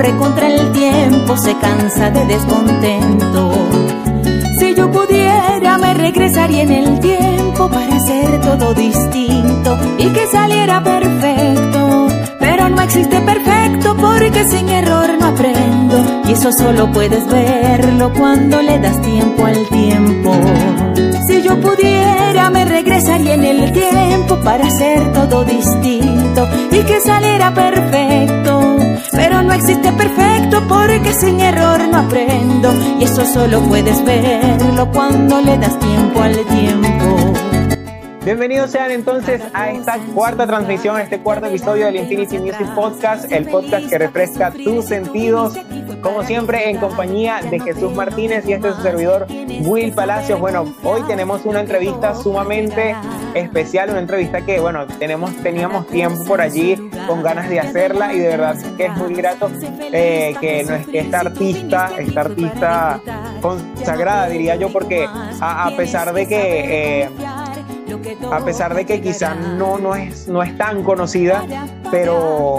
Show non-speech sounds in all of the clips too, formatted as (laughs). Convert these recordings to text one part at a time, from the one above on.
corre contra el tiempo se cansa de descontento. Si yo pudiera me regresaría en el tiempo para hacer todo distinto y que saliera perfecto. Pero no existe perfecto porque sin error no aprendo y eso solo puedes verlo cuando le das tiempo al tiempo. Si yo pudiera me regresaría en el tiempo para hacer todo distinto y que saliera perfecto. Pero no existe perfecto porque sin error no aprendo y eso solo puedes verlo cuando le das tiempo al tiempo. Bienvenidos sean entonces a esta cuarta transmisión, a este cuarto episodio del Infinity Music Podcast, el podcast que refresca tus sentidos, como siempre en compañía de Jesús Martínez y este es su servidor Will Palacios. Bueno, hoy tenemos una entrevista sumamente especial, una entrevista que, bueno, tenemos, teníamos tiempo por allí con ganas de hacerla y de verdad que es muy grato eh, que, esta artista, esta artista consagrada, diría yo, porque a, pesar de que... Eh, a pesar de que quizá no, no, es, no es tan conocida, pero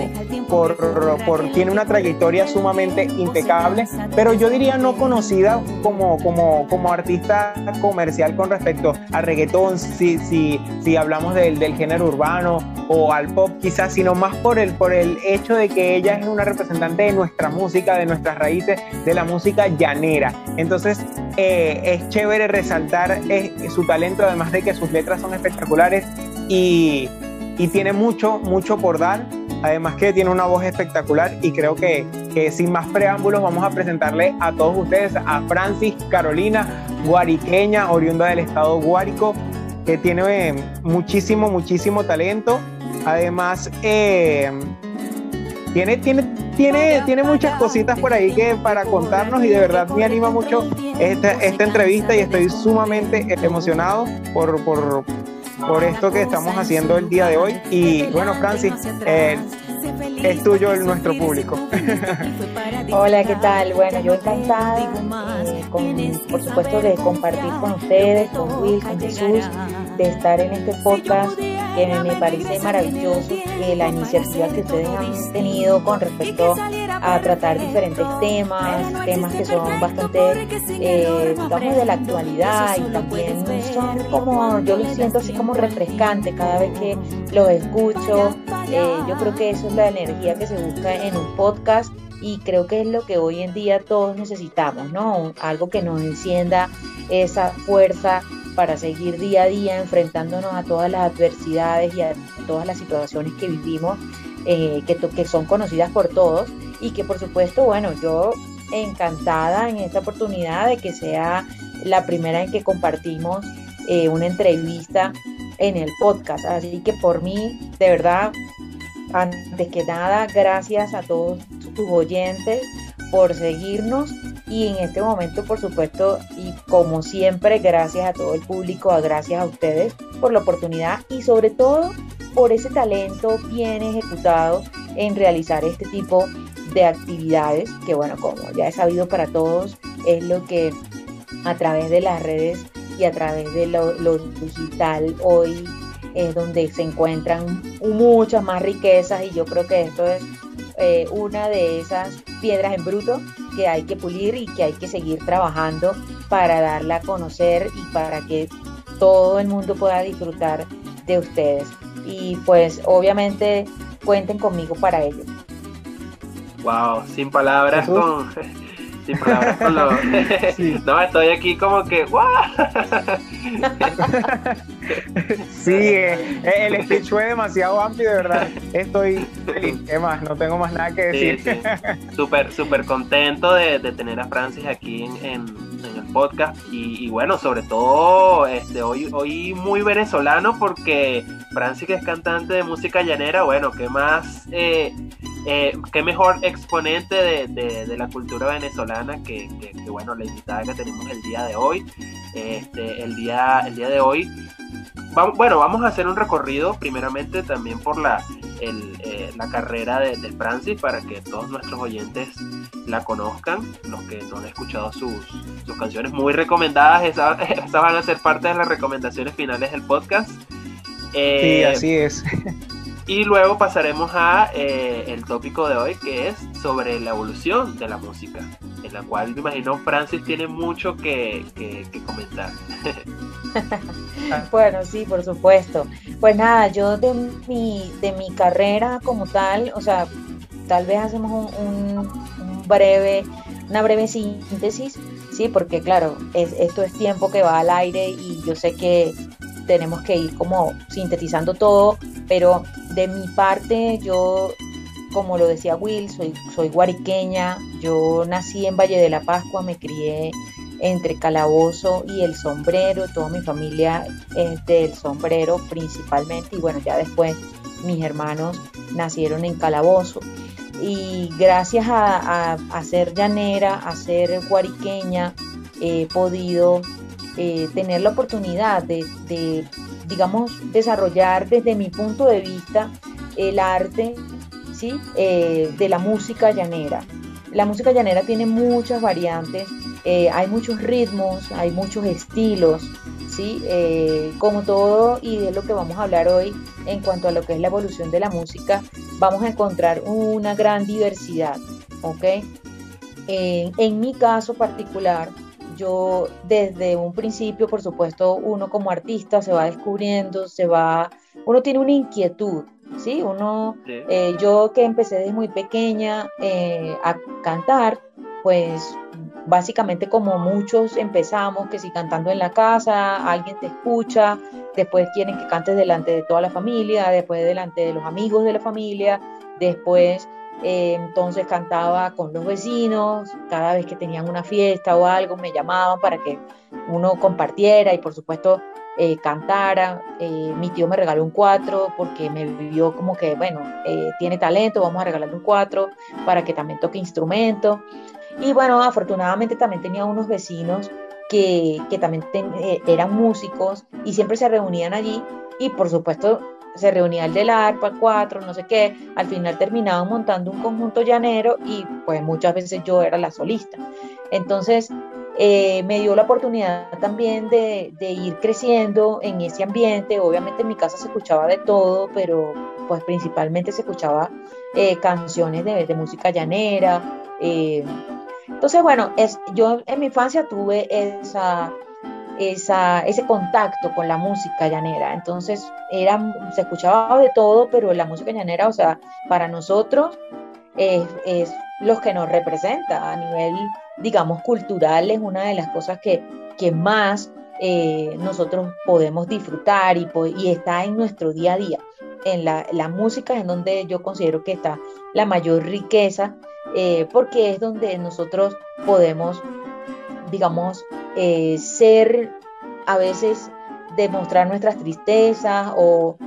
por, por, tiene una trayectoria sumamente impecable, pero yo diría no conocida como, como, como artista comercial con respecto al reggaetón, si, si, si hablamos del, del género urbano o al pop quizás, sino más por el, por el hecho de que ella es una representante de nuestra música, de nuestras raíces, de la música llanera. Entonces eh, es chévere resaltar eh, su talento, además de que sus letras son espectaculares y, y tiene mucho, mucho por dar. Además que tiene una voz espectacular y creo que, que, sin más preámbulos vamos a presentarle a todos ustedes a Francis Carolina, guariqueña, oriunda del estado Guárico, que tiene eh, muchísimo, muchísimo talento. Además, eh, tiene, tiene, tiene, tiene muchas cositas por ahí que para contarnos y de verdad me anima mucho esta, esta entrevista y estoy sumamente emocionado por, por, por esto que estamos haciendo el día de hoy. Y bueno, Francis, eh, es tuyo el, nuestro público. (laughs) Hola, ¿qué tal? Bueno, yo encantada, eh, con, por supuesto, de compartir con ustedes, con Will, con Jesús, de estar en este podcast que me, parece maravilloso que la iniciativa que ustedes han tenido con respecto a tratar diferentes temas, temas que son bastante, eh, digamos, de la actualidad y también son como, yo lo siento así como refrescante cada vez que los escucho. Eh, yo creo que eso es la energía que se busca en un podcast y creo que es lo que hoy en día todos necesitamos, ¿no? Algo que nos encienda esa fuerza para seguir día a día enfrentándonos a todas las adversidades y a todas las situaciones que vivimos, eh, que, son conocidas por todos y que por supuesto, bueno, yo encantada en esta oportunidad de que sea la primera en que compartimos eh, una entrevista en el podcast. Así que por mí, de verdad, antes que nada, gracias a todos tus oyentes por seguirnos y en este momento, por supuesto, y como siempre, gracias a todo el público, gracias a ustedes por la oportunidad y sobre todo por ese talento bien ejecutado en realizar este tipo de actividades que, bueno, como ya he sabido para todos, es lo que a través de las redes y a través de lo, lo digital hoy es donde se encuentran muchas más riquezas y yo creo que esto es eh, una de esas piedras en bruto que hay que pulir y que hay que seguir trabajando para darla a conocer y para que todo el mundo pueda disfrutar de ustedes. Y pues obviamente cuenten conmigo para ello. Wow, sin palabras con (laughs) sin palabras con lo... (laughs) no, estoy aquí como que sí, eh, el speech fue demasiado amplio, de verdad. Estoy. ¿Qué más? No tengo más nada que decir. Súper, súper contento de, tener a Francis aquí en, el podcast. Y, bueno, sobre todo este, hoy, hoy muy venezolano porque Francis que es cantante de música llanera, bueno, ¿qué más? Eh, eh, qué mejor exponente de, la cultura venezolana que, bueno la invitada que tenemos el día de hoy este, el día el día de hoy bueno, vamos a hacer un recorrido primeramente también por la, eh, la carrera de, Francis para que todos nuestros oyentes la conozcan, los que no han escuchado sus, canciones muy recomendadas, (laughs) esas, van a ser parte de las recomendaciones finales del podcast. sí, así es. (laughs) Y luego pasaremos a eh, el tópico de hoy, que es sobre la evolución de la música, en la cual me imagino Francis tiene mucho que, comentar. (laughs) bueno, sí, por supuesto. Pues nada, yo de mi, de mi carrera como tal, o sea, tal vez hacemos un, breve, una breve síntesis, sí, porque claro, es, esto es tiempo que va al aire y yo sé que tenemos que ir como sintetizando todo, pero de mi parte yo, como lo decía Will, soy, soy guariqueña, yo nací en Valle de la Pascua, me crié entre Calabozo y El Sombrero, toda mi familia es del Sombrero principalmente, y bueno, ya después mis hermanos nacieron en Calabozo. Y gracias a, ser llanera, a ser guariqueña, he podido eh, tener la oportunidad de, digamos, desarrollar desde mi punto de vista el arte ¿sí? Eh, de la música llanera. La música llanera tiene muchas variantes, eh, hay muchos ritmos, hay muchos estilos, ¿sí? como todo, y de lo que vamos a hablar hoy en cuanto a lo que es la evolución de la música, vamos a encontrar una gran diversidad, ¿ok? en mi caso particular, yo desde un principio, por supuesto, uno como artista se va descubriendo, se va, uno tiene una inquietud, ¿sí? Uno, eh, yo que empecé desde muy pequeña eh, a cantar, pues básicamente como muchos empezamos, que si cantando en la casa, alguien te escucha, después quieren que cantes delante de toda la familia, después delante de los amigos de la familia, después eh, entonces cantaba con los vecinos, cada vez que tenían una fiesta o algo me llamaban para que uno compartiera y por supuesto eh, cantara. Eh, mi tío me regaló un cuatro porque me vio como que, bueno, tiene talento, vamos a regalarle un cuatro para que también toque instrumento. Y bueno, afortunadamente también tenía unos vecinos que, que también eran músicos y siempre se reunían allí y por supuesto se reunía el de la arpa, cuatro, no sé qué, al final terminaban montando un conjunto llanero y pues muchas veces yo era la solista. Entonces eh, me dio la oportunidad también de, ir creciendo en ese ambiente, obviamente en mi casa se escuchaba de todo, pero pues principalmente se escuchaba eh, canciones de, música llanera. Eh, entonces bueno, es, yo en mi infancia tuve esa ese contacto con la música llanera. Entonces, era, se escuchaba de todo, pero la música llanera, o sea, para nosotros es, es lo que nos representa a nivel, digamos, cultural, es una de las cosas que, que más eh, nosotros podemos disfrutar y, y está en nuestro día a día. En la, música es donde yo considero que está la mayor riqueza, eh, porque es donde nosotros podemos, digamos, eh, ser a veces demostrar nuestras tristezas o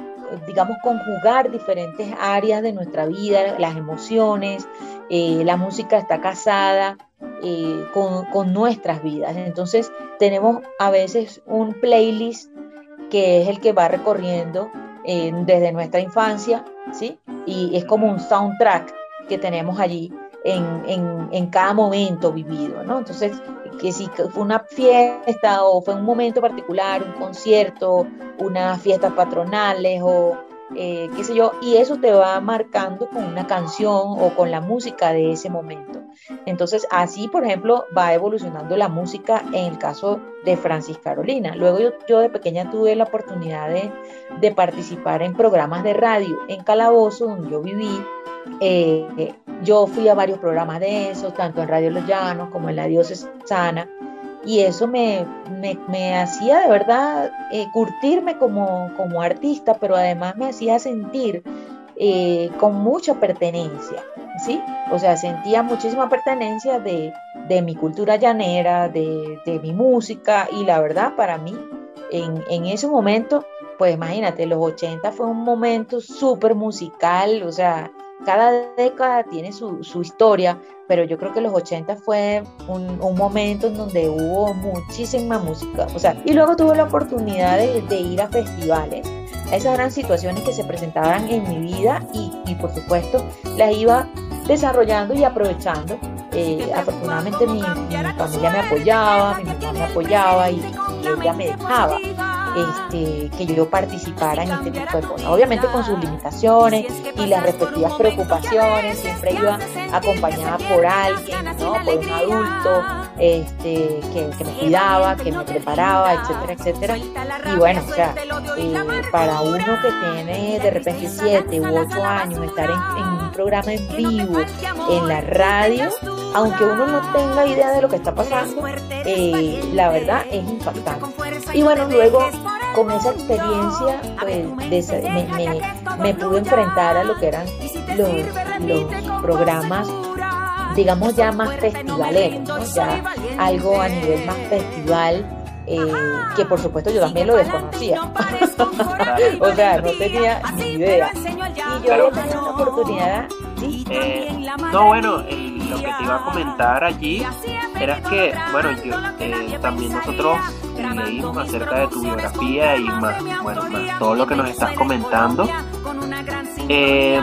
digamos conjugar diferentes áreas de nuestra vida, las emociones, eh, la música está casada eh, con, nuestras vidas. Entonces tenemos a veces un playlist que es el que va recorriendo desde nuestra infancia, ¿sí? Y es como un soundtrack que tenemos allí en, en, cada momento vivido, ¿no? Entonces, que si fue una fiesta o fue un momento particular, un concierto, unas fiestas patronales o eh, qué sé yo, y eso te va marcando con una canción o con la música de ese momento. Entonces, así, por ejemplo, va evolucionando la música en el caso de Francis Carolina. Luego yo, yo de pequeña tuve la oportunidad de, de, participar en programas de radio en Calabozo, donde yo viví, eh, yo fui a varios programas de eso, tanto en Radio Los Llanos como en la Diocesana, y eso me, me, hacía de verdad eh, curtirme como, como, artista, pero además me hacía sentir eh, con mucha pertenencia, ¿sí? O sea, sentía muchísima pertenencia de, de mi cultura llanera, de, de, mi música, y la verdad para mí, en, en ese momento, pues imagínate, los 80 fue un momento súper musical, o sea, cada década tiene su, historia, pero yo creo que los 80 fue un, momento en donde hubo muchísima música. O sea, y luego tuve la oportunidad de, ir a festivales. Esas eran situaciones que se presentaban en mi vida y, por supuesto las iba desarrollando y aprovechando. Eh, afortunadamente mi, familia me apoyaba, mi mamá me apoyaba y, ella me dejaba este, que yo participara en este tipo de cosas. Obviamente con sus limitaciones y las respectivas preocupaciones, siempre iba acompañada por alguien, ¿no? por un adulto este, que, me cuidaba, que me preparaba, etcétera, etcétera. Y bueno, o sea, eh, para uno que tiene de repente siete u ocho años, estar en, un programa en vivo, en la radio, aunque uno no tenga idea de lo que está pasando, eh, la verdad es impactante. Y bueno, luego con esa experiencia pues, me, pude enfrentar a lo que eran los, programas digamos ya más festivaleros, ya algo a nivel más festival, eh, que por supuesto yo también lo desconocía. (laughs) o sea, no tenía ni idea. Y yo había tenido una oportunidad. Eh, no, bueno, lo que te iba a comentar allí era que, bueno, yo, eh, también nosotros leímos acerca de tu biografía y más, bueno, más todo lo que nos estás comentando. Eh,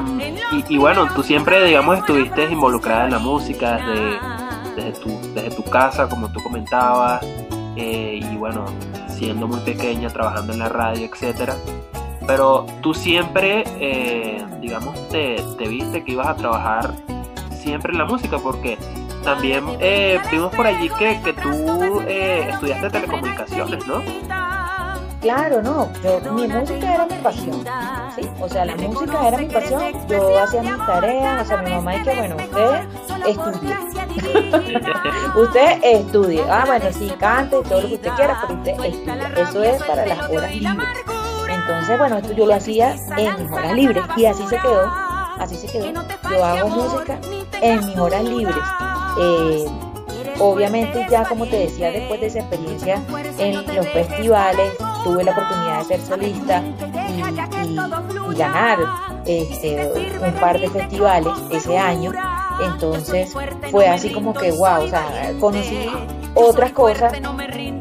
y, bueno, tú siempre, digamos, estuviste involucrada en la música desde, desde, tu, desde tu casa, como tú comentabas, eh, y bueno, siendo muy pequeña, trabajando en la radio, etcétera. Pero tú siempre, eh, digamos, te, te viste que ibas a trabajar siempre en la música, porque también eh, vimos por allí que, que tú eh, estudiaste telecomunicaciones, ¿no? Claro, no, yo, mi música era mi pasión, ¿sí? O sea, la música era mi pasión, yo hacía mis tareas, o sea, mi mamá dice que, bueno, usted estudie, (laughs) usted estudie, ah, bueno, sí, cante, todo lo que usted quiera, pero usted estudie, eso es para las horas libres. Entonces, bueno, esto yo lo hacía en mis horas libres y así se quedó, así se quedó. Yo hago música en mis horas libres. Eh, obviamente ya como te decía, después de esa experiencia en los festivales, tuve la oportunidad de ser solista y, ganar este, un par de festivales ese año. Entonces fue así como que, wow, o sea, conocí otras cosas,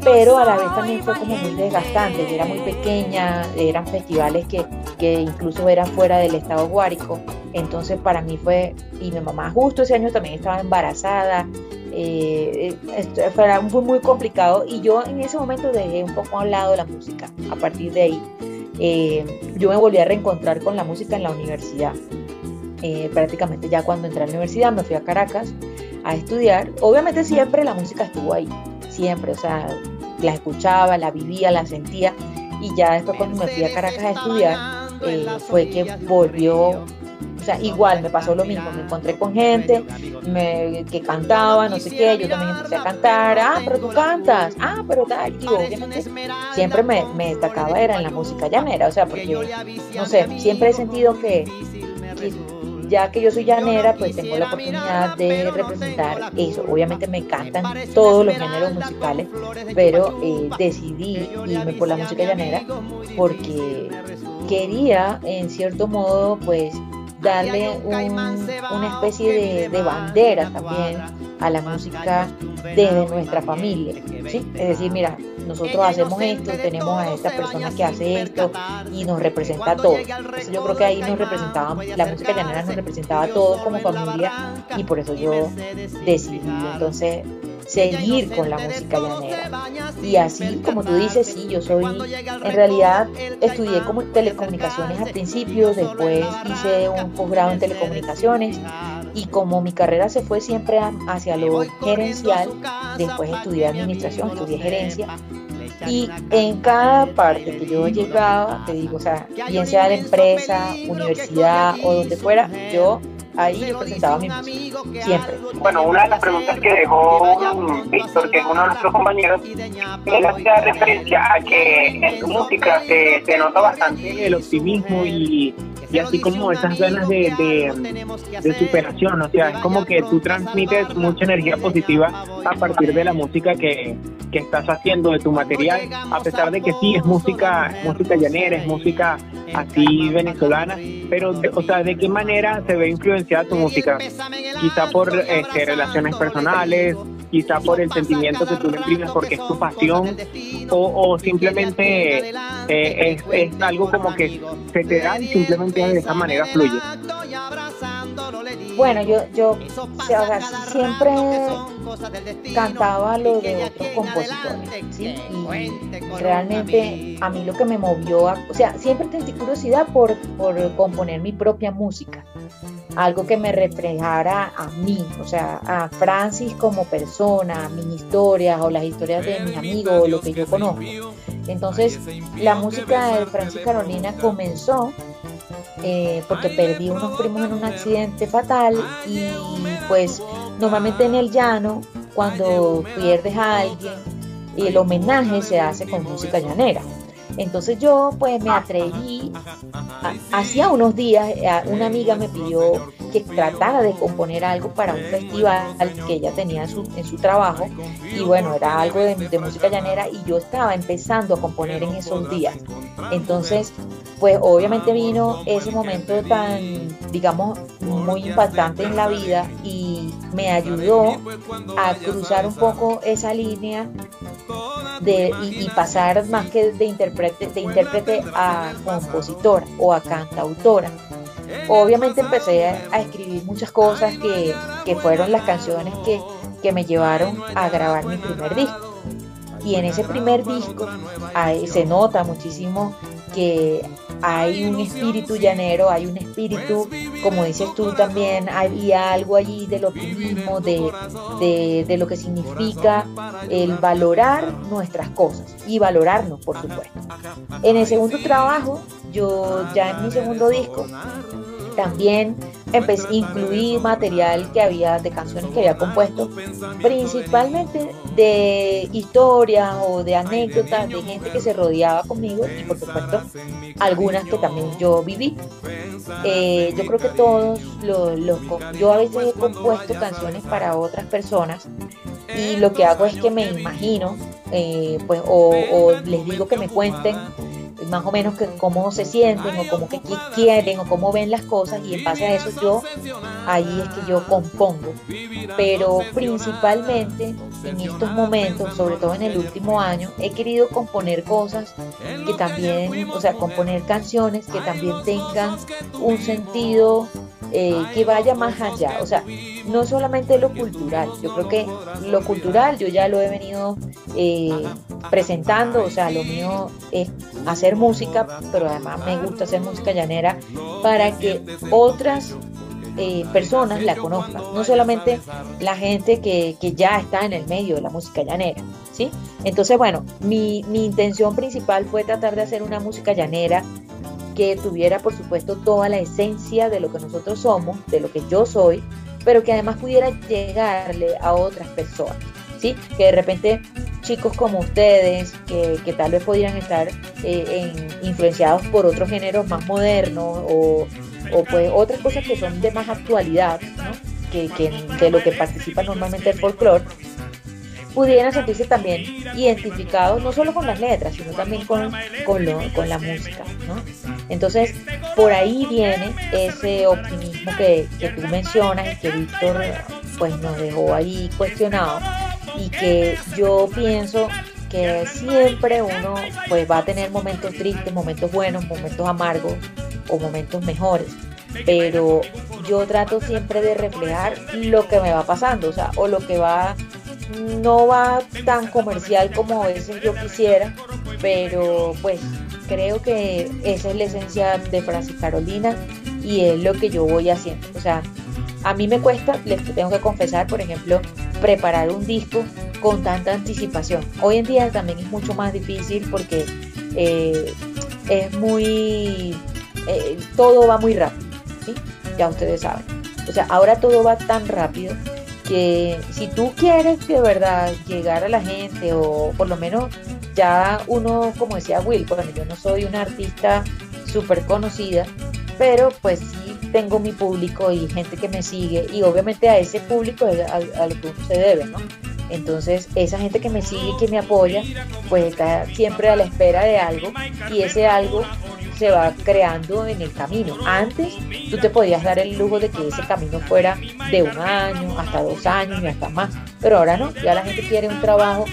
pero a la vez también fue como muy desgastante. era muy pequeña, eran festivales que, que incluso eran fuera del estado Guárico. Entonces para mí fue, y mi mamá justo ese año también estaba embarazada, eh, fue muy, muy complicado y yo en ese momento dejé un poco a un lado la música. A partir de ahí, eh, yo me volví a reencontrar con la música en la universidad. Eh, prácticamente ya cuando entré a la universidad me fui a Caracas a estudiar. Obviamente siempre la música estuvo ahí, siempre, o sea, la escuchaba, la vivía, la sentía y ya después cuando me fui a Caracas a estudiar eh, fue que volvió o sea, igual me pasó lo mismo, me encontré con gente que cantaba, no sé qué, yo también empecé a cantar, ah, pero tú cantas, ah, pero tal, y obviamente siempre me, destacaba era en la música llanera, o sea, porque, no sé, siempre he sentido que, ya que yo soy llanera, pues tengo la oportunidad de representar eso. Obviamente me encantan todos los géneros musicales, pero eh, decidí irme por la música llanera porque quería, en cierto modo, pues darle una especie de, bandera también a la música desde nuestra familia. ¿sí? Es decir, mira, nosotros hacemos esto, tenemos a esta persona que hace esto y nos representa a todos. yo creo que ahí nos representaba, la música llanera nos representaba a todos como familia y por eso yo decidí entonces seguir con la música llanera. Y así, como tú dices, sí, yo soy, en realidad estudié como telecomunicaciones al principio, después hice un posgrado en telecomunicaciones y como mi carrera se fue siempre hacia lo gerencial, después estudié administración, estudié gerencia y en cada parte que yo llegaba, te digo, o sea, bien sea de empresa, universidad o donde fuera, yo ahí yo presentaba mi música, siempre. Bueno, una de las preguntas que dejó Víctor, que es uno de nuestros compañeros, él hacía referencia a que en tu música se, se nota bastante el optimismo y y así como esas ganas de, de, superación, o sea, es como que tú transmites mucha energía positiva a partir de la música que, que estás haciendo, de tu material, a pesar de que sí es música, música llanera, es música así venezolana, pero, o sea, ¿de qué manera se ve influenciada tu música? Quizá por este, relaciones personales, quizá por el sentimiento que tú le imprimes porque es tu pasión, o, simplemente eh, es, es, algo como que se te da y simplemente de esa manera fluye. Bueno, yo, yo siempre cantaba lo de otros compositores, ¿sí? Y realmente a mí lo que me movió, o sea, siempre sentí curiosidad por, por componer mi propia música, algo que me reflejara a mí, o sea, a Francis como persona, mis historias o las historias de mis amigos o lo que yo conozco. Entonces, la música de Francis Carolina comenzó eh, porque perdí unos primos en un accidente fatal y pues normalmente en el llano cuando pierdes a alguien el homenaje se hace con música llanera. Entonces yo pues me atreví, hacía unos días eh, una amiga me pidió que tratara de componer algo para un festival que ella tenía en su, en su trabajo. y bueno, era algo de, de música llanera y yo estaba empezando a componer en esos días. Entonces pues obviamente vino ese momento tan, digamos, muy impactante en la vida y me ayudó a cruzar un poco esa línea de, y, pasar más que de intérprete, de intérprete a compositora o a cantautora. Obviamente empecé a, escribir muchas cosas que, que fueron las canciones que, que me llevaron a grabar mi primer disco. Y en ese primer disco se nota muchísimo que hay un espíritu llanero, hay un espíritu, como dices tú también, había algo allí del optimismo, de, de, lo que significa el valorar nuestras cosas y valorarnos, por supuesto. En el segundo trabajo, yo ya en mi segundo disco, también empecé a incluir material que había de canciones que había compuesto, principalmente de historias o de anécdotas de gente que se rodeaba conmigo y por supuesto algunas que también yo viví. Eh, yo creo que todos los, yo a veces he compuesto canciones para otras personas y lo que hago es que me imagino, eh, pues, o les digo que me cuenten más o menos que cómo se sienten o cómo que quieren o cómo ven las cosas y en base a eso yo ahí es que yo compongo. Pero principalmente en estos momentos sobre todo en el último año he querido componer cosas que también o sea componer canciones que también tengan un sentido eh, que vaya más allá, o sea, no solamente lo cultural, yo creo que lo cultural yo ya lo he venido eh, presentando, o sea, lo mío es hacer música, pero además me gusta hacer música llanera para que otras eh, personas la conozcan, no solamente la gente que, que, ya está en el medio de la música llanera, ¿sí? Entonces, bueno, mi, mi intención principal fue tratar de hacer una música llanera que tuviera, por supuesto, toda la esencia de lo que nosotros somos, de lo que yo soy, pero que además pudiera llegarle a otras personas, ¿sí? Que de repente chicos como ustedes, que, que tal vez podrían estar eh, influenciados por otros géneros más modernos o, o, pues otras cosas que son de más actualidad, ¿no? que, que de lo que participa normalmente el folclore, pudieran sentirse también identificados no solo con las letras, sino también con, con, con la música. ¿no? Entonces, por ahí viene ese optimismo que, que tú mencionas y que Víctor pues, nos dejó ahí cuestionado y que yo pienso que siempre uno pues va a tener momentos tristes, momentos buenos, momentos amargos o momentos mejores. Pero yo trato siempre de reflejar lo que me va pasando, o sea, o lo que va no va tan comercial como a veces yo quisiera, pero pues creo que esa es la esencia de Francis Carolina y es lo que yo voy haciendo. O sea, a mí me cuesta, les tengo que confesar, por ejemplo, preparar un disco con tanta anticipación. Hoy en día también es mucho más difícil porque eh, es muy, eh, todo va muy rápido, ¿sí? ya ustedes saben. O sea, ahora todo va tan rápido que si tú quieres de verdad llegar a la gente o por lo menos ya uno, como decía Will, bueno, yo no soy una artista súper conocida, pero pues sí tengo mi público y gente que me sigue y obviamente a ese público es a, lo que uno se debe, ¿no? Entonces esa gente que me sigue y que me apoya, pues está siempre a la espera de algo y ese algo se va creando en el camino. Antes tú te podías dar el lujo de que ese camino fuera de un año, hasta dos años y hasta más. Pero ahora no, ya la gente quiere un trabajo.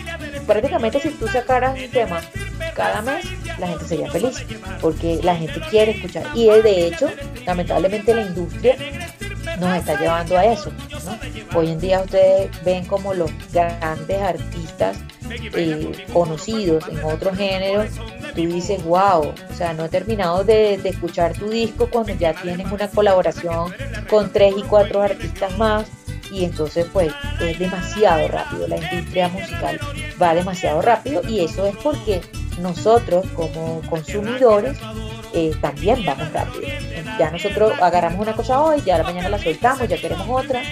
Prácticamente si tú sacaras un tema cada mes, la gente sería feliz, porque la gente quiere escuchar. Y de hecho, lamentablemente la industria nos está llevando a eso. Hoy en día ustedes ven como los grandes artistas eh, conocidos en otros géneros, tú dices, wow, o sea, no he terminado de, escuchar tu disco cuando ya tienes una colaboración con tres y cuatro artistas más y entonces pues es demasiado rápido, la industria musical va demasiado rápido y eso es porque nosotros como consumidores eh, también vamos rápido. Ya nosotros agarramos una cosa hoy, ya la mañana la soltamos, ya queremos otra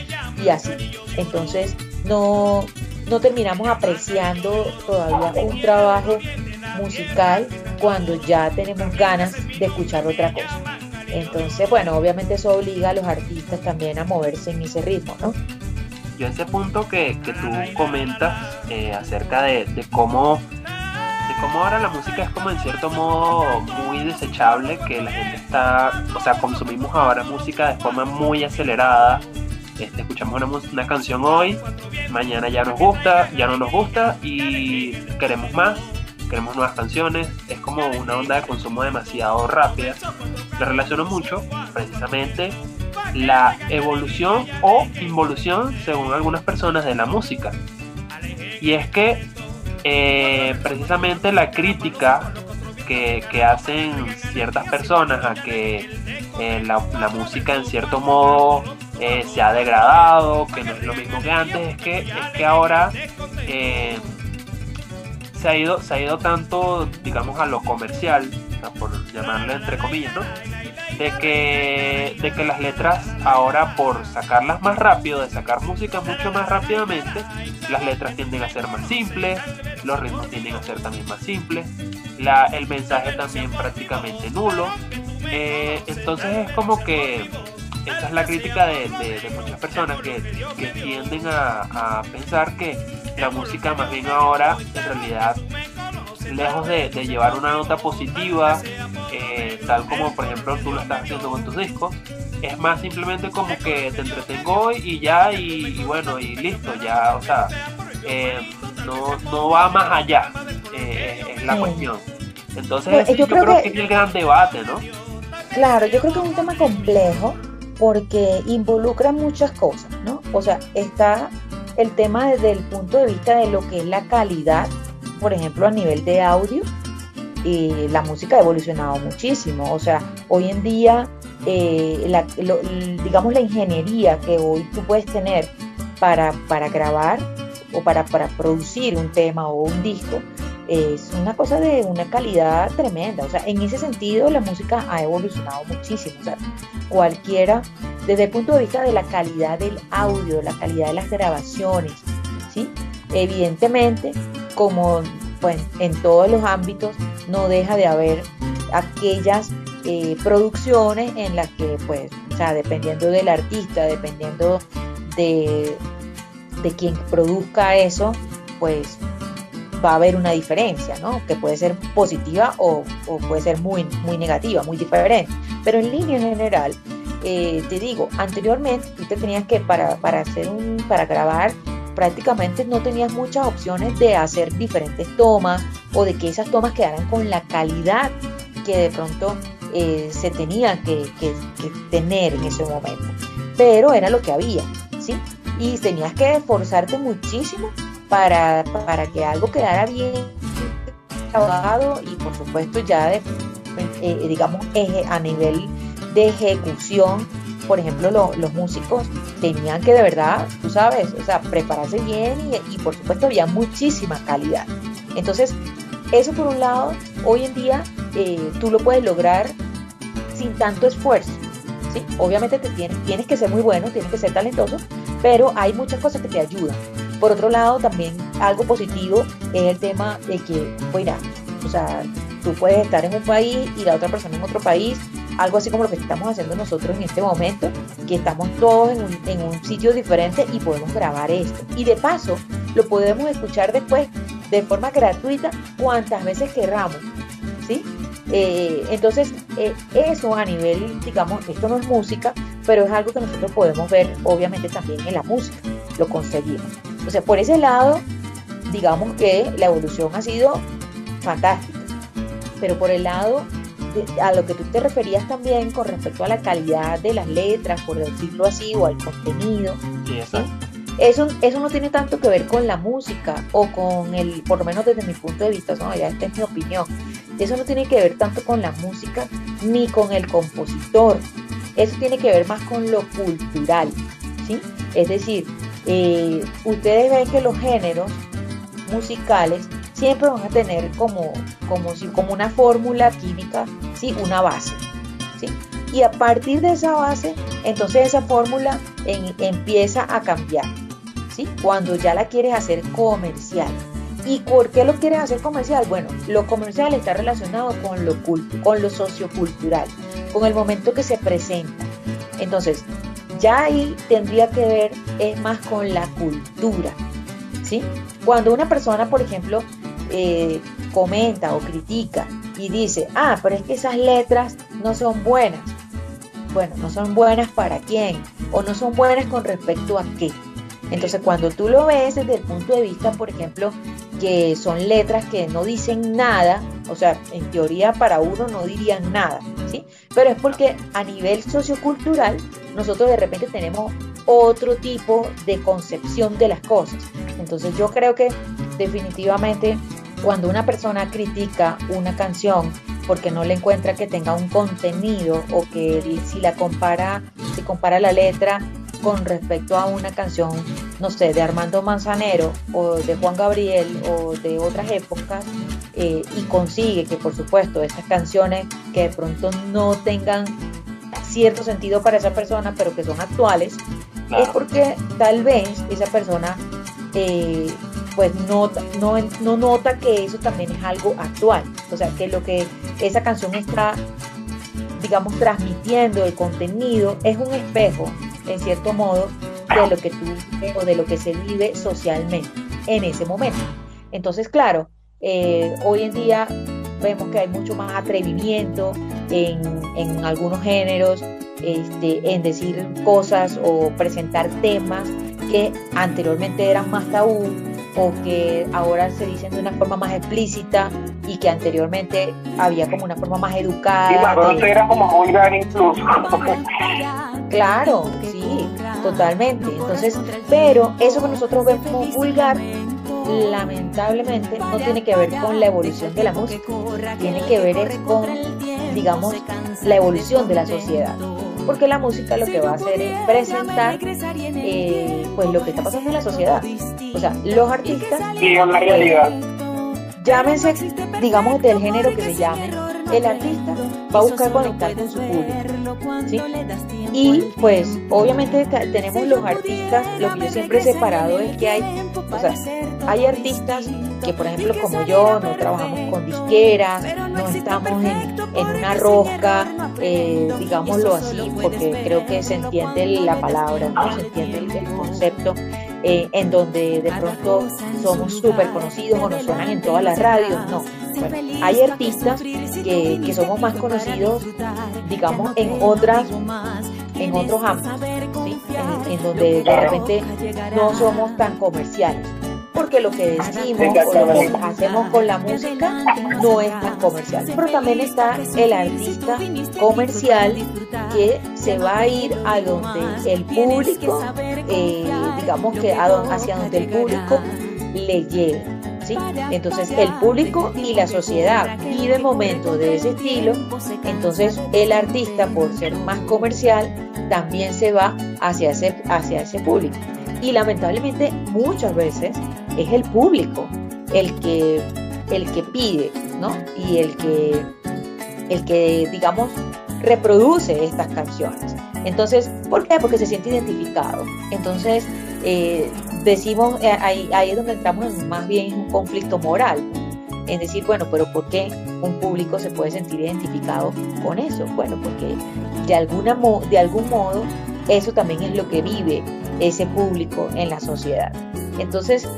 y así. Entonces no, no terminamos apreciando todavía un trabajo musical cuando ya tenemos ganas de escuchar otra cosa. Entonces, bueno, obviamente eso obliga a los artistas también a moverse en ese ritmo, ¿no? Yo ese punto que, que tú comentas eh, acerca de, de cómo como ahora la música es como en cierto modo muy desechable, que la gente está, o sea, consumimos ahora música de forma muy acelerada. Este, escuchamos una, una canción hoy, mañana ya nos gusta, ya no nos gusta y queremos más, queremos nuevas canciones. Es como una onda de consumo demasiado rápida. Le relaciono mucho precisamente la evolución o involución, según algunas personas, de la música. Y es que eh, precisamente la crítica que, hacen ciertas personas a que eh, la, música en cierto modo eh, se ha degradado, que no es lo mismo que antes, es que, es que ahora se, ha ido, se ha ido tanto, digamos, a lo comercial, por llamarlo entre comillas, ¿no? De que, de que las letras ahora por sacarlas más rápido, de sacar música mucho más rápidamente, las letras tienden a ser más simples, los ritmos tienden a ser también más simples, la, el mensaje también prácticamente nulo. Eh, entonces es como que esa es la crítica de, muchas personas que, tienden a, a pensar que la música más bien ahora en realidad lejos de, llevar una nota positiva, tal como por ejemplo tú lo estás haciendo con tus discos, es más simplemente como que te entretengo hoy y ya, y, bueno, y listo, ya, o sea, eh, no, no va más allá, eh, es la cuestión. Entonces, pues, yo, creo, que, es el gran debate, ¿no? Claro, yo creo que es un tema complejo porque involucra muchas cosas, ¿no? O sea, está el tema desde el punto de vista de lo que es la calidad por ejemplo, a nivel de audio, eh, la música ha evolucionado muchísimo. O sea, hoy en día, eh, digamos, la ingeniería que hoy tú puedes tener para, para grabar o para, para producir un tema o un disco, es una cosa de una calidad tremenda. O sea, en ese sentido la música ha evolucionado muchísimo. O sea, cualquiera, desde el punto de vista de la calidad del audio, la calidad de las grabaciones, ¿sí? Evidentemente, como pues, en todos los ámbitos, no deja de haber aquellas eh, producciones en las que, pues, o sea, dependiendo del artista, dependiendo de, de quien produzca eso, pues va a haber una diferencia, ¿no? Que puede ser positiva o, puede ser muy, muy negativa, muy diferente. Pero en línea general, eh, te digo, anteriormente tú te tenías que, para, para hacer un, para grabar prácticamente no tenías muchas opciones de hacer diferentes tomas o de que esas tomas quedaran con la calidad que de pronto eh, se tenía que, tener en ese momento. Pero era lo que había, ¿sí? Y tenías que esforzarte muchísimo para, para que algo quedara bien trabajado y por supuesto ya eh, digamos a nivel de ejecución por ejemplo, los músicos tenían que de verdad, tú sabes, o sea, prepararse bien y, por supuesto había muchísima calidad. Entonces, eso por un lado, hoy en día eh, tú lo puedes lograr sin tanto esfuerzo. ¿sí? Obviamente te tienes, tienes que ser muy bueno, tienes que ser talentoso, pero hay muchas cosas que te ayudan. Por otro lado, también algo positivo es el tema de que, mira, o sea, tú puedes estar en un país y la otra persona en otro país algo así como lo que estamos haciendo nosotros en este momento, que estamos todos en un, sitio diferente y podemos grabar esto. Y de paso, lo podemos escuchar después de forma gratuita cuantas veces queramos. ¿sí? Eh, entonces, eh, eso a nivel, digamos, esto no es música, pero es algo que nosotros podemos ver, obviamente, también en la música. Lo conseguimos. O sea, por ese lado, digamos que la evolución ha sido fantástica. Pero por el lado a lo que tú te referías también con respecto a la calidad de las letras, por decirlo así, o al contenido. Sí, Eso, eso no tiene tanto que ver con la música o con el, por lo menos desde mi punto de vista, ¿no? ya esta es mi opinión. Eso no tiene que ver tanto con la música ni con el compositor. Eso tiene que ver más con lo cultural, ¿sí? Es decir, eh, ustedes ven que los géneros musicales siempre van a tener como, como, como una fórmula química, ¿sí? una base. ¿sí? Y a partir de esa base, entonces esa fórmula empieza a cambiar. ¿sí? Cuando ya la quieres hacer comercial. ¿Y por qué lo quieres hacer comercial? Bueno, lo comercial está relacionado con lo, con lo sociocultural, con el momento que se presenta. Entonces, ya ahí tendría que ver es más con la cultura. ¿sí? Cuando una persona, por ejemplo, eh, comenta o critica y dice, ah, pero es que esas letras no son buenas. Bueno, no son buenas para quién o no son buenas con respecto a qué. Entonces, cuando tú lo ves desde el punto de vista, por ejemplo, que son letras que no dicen nada, o sea, en teoría para uno no dirían nada, ¿sí? Pero es porque a nivel sociocultural nosotros de repente tenemos otro tipo de concepción de las cosas. Entonces yo creo que definitivamente cuando una persona critica una canción porque no le encuentra que tenga un contenido o que si la compara, si compara la letra con respecto a una canción, no sé, de Armando Manzanero o de Juan Gabriel o de otras épocas, eh, y consigue que por supuesto esas canciones que de pronto no tengan cierto sentido para esa persona, pero que son actuales, es porque tal vez esa persona eh, pues no, no, nota que eso también es algo actual. O sea, que lo que esa canción está, digamos, transmitiendo, el contenido, es un espejo, en cierto modo, de lo que tú o de lo que se vive socialmente en ese momento. Entonces, claro, eh, hoy en día vemos que hay mucho más atrevimiento en, en algunos géneros, este, en decir cosas o presentar temas que anteriormente eran más tabú o que ahora se dicen de una forma más explícita y que anteriormente había como una forma más educada. Y era como vulgar incluso. (laughs) Claro, sí, totalmente. Entonces, pero eso que nosotros vemos vulgar, lamentablemente no tiene que ver con la evolución de la música, tiene que ver con, digamos, la evolución de la sociedad porque la música lo que va a hacer es presentar eh, pues lo que está pasando en la sociedad. O sea, los artistas... Realidad. Llámense, digamos, del género que se llame, el artista va a buscar conectar con su público. ¿sí? Y pues obviamente tenemos los artistas, lo que yo siempre he separado es que hay, o sea, hay artistas que por ejemplo como yo no trabajamos con disqueras, no estamos en, una rosca, eh, digámoslo así, porque creo que se entiende la palabra, ¿no? se entiende el, concepto. Eh, en donde de pronto somos súper conocidos o nos suenan en todas las radios, no. hay artistas que, que, somos más conocidos, digamos, en otras, en otros ámbitos, en donde de repente no somos tan comerciales porque lo que decimos o lo que hacemos con la música no es tan comercial. Pero también está el artista comercial que se va a ir a donde el público, eh, digamos que hacia donde el público le lleve. ¿Sí? Entonces el público y la sociedad vive momentos de ese estilo, entonces el artista por ser más comercial también se va hacia ese, hacia ese público. Y lamentablemente muchas veces es el público el que, el que pide, ¿no? Y el que, el que, digamos, reproduce estas canciones. Entonces, ¿por qué? Porque se siente identificado. Entonces, eh, decimos, eh, ahí, ahí, es donde entramos en más bien un conflicto moral. Es decir, bueno, pero ¿por qué un público se puede sentir identificado con eso? Bueno, porque de, alguna de algún modo eso también es lo que vive ese público en la sociedad. Entonces,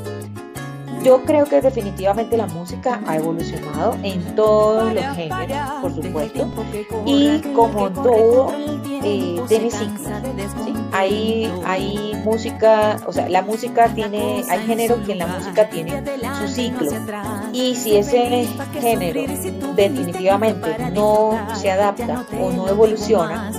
yo creo que definitivamente la música ha evolucionado en todos los géneros, por supuesto, y como todo, eh, tiene ciclos. ¿sí? Hay, hay música, o sea, la música tiene, hay géneros que en la música tiene su ciclo. Y si ese género definitivamente no se adapta o no evoluciona,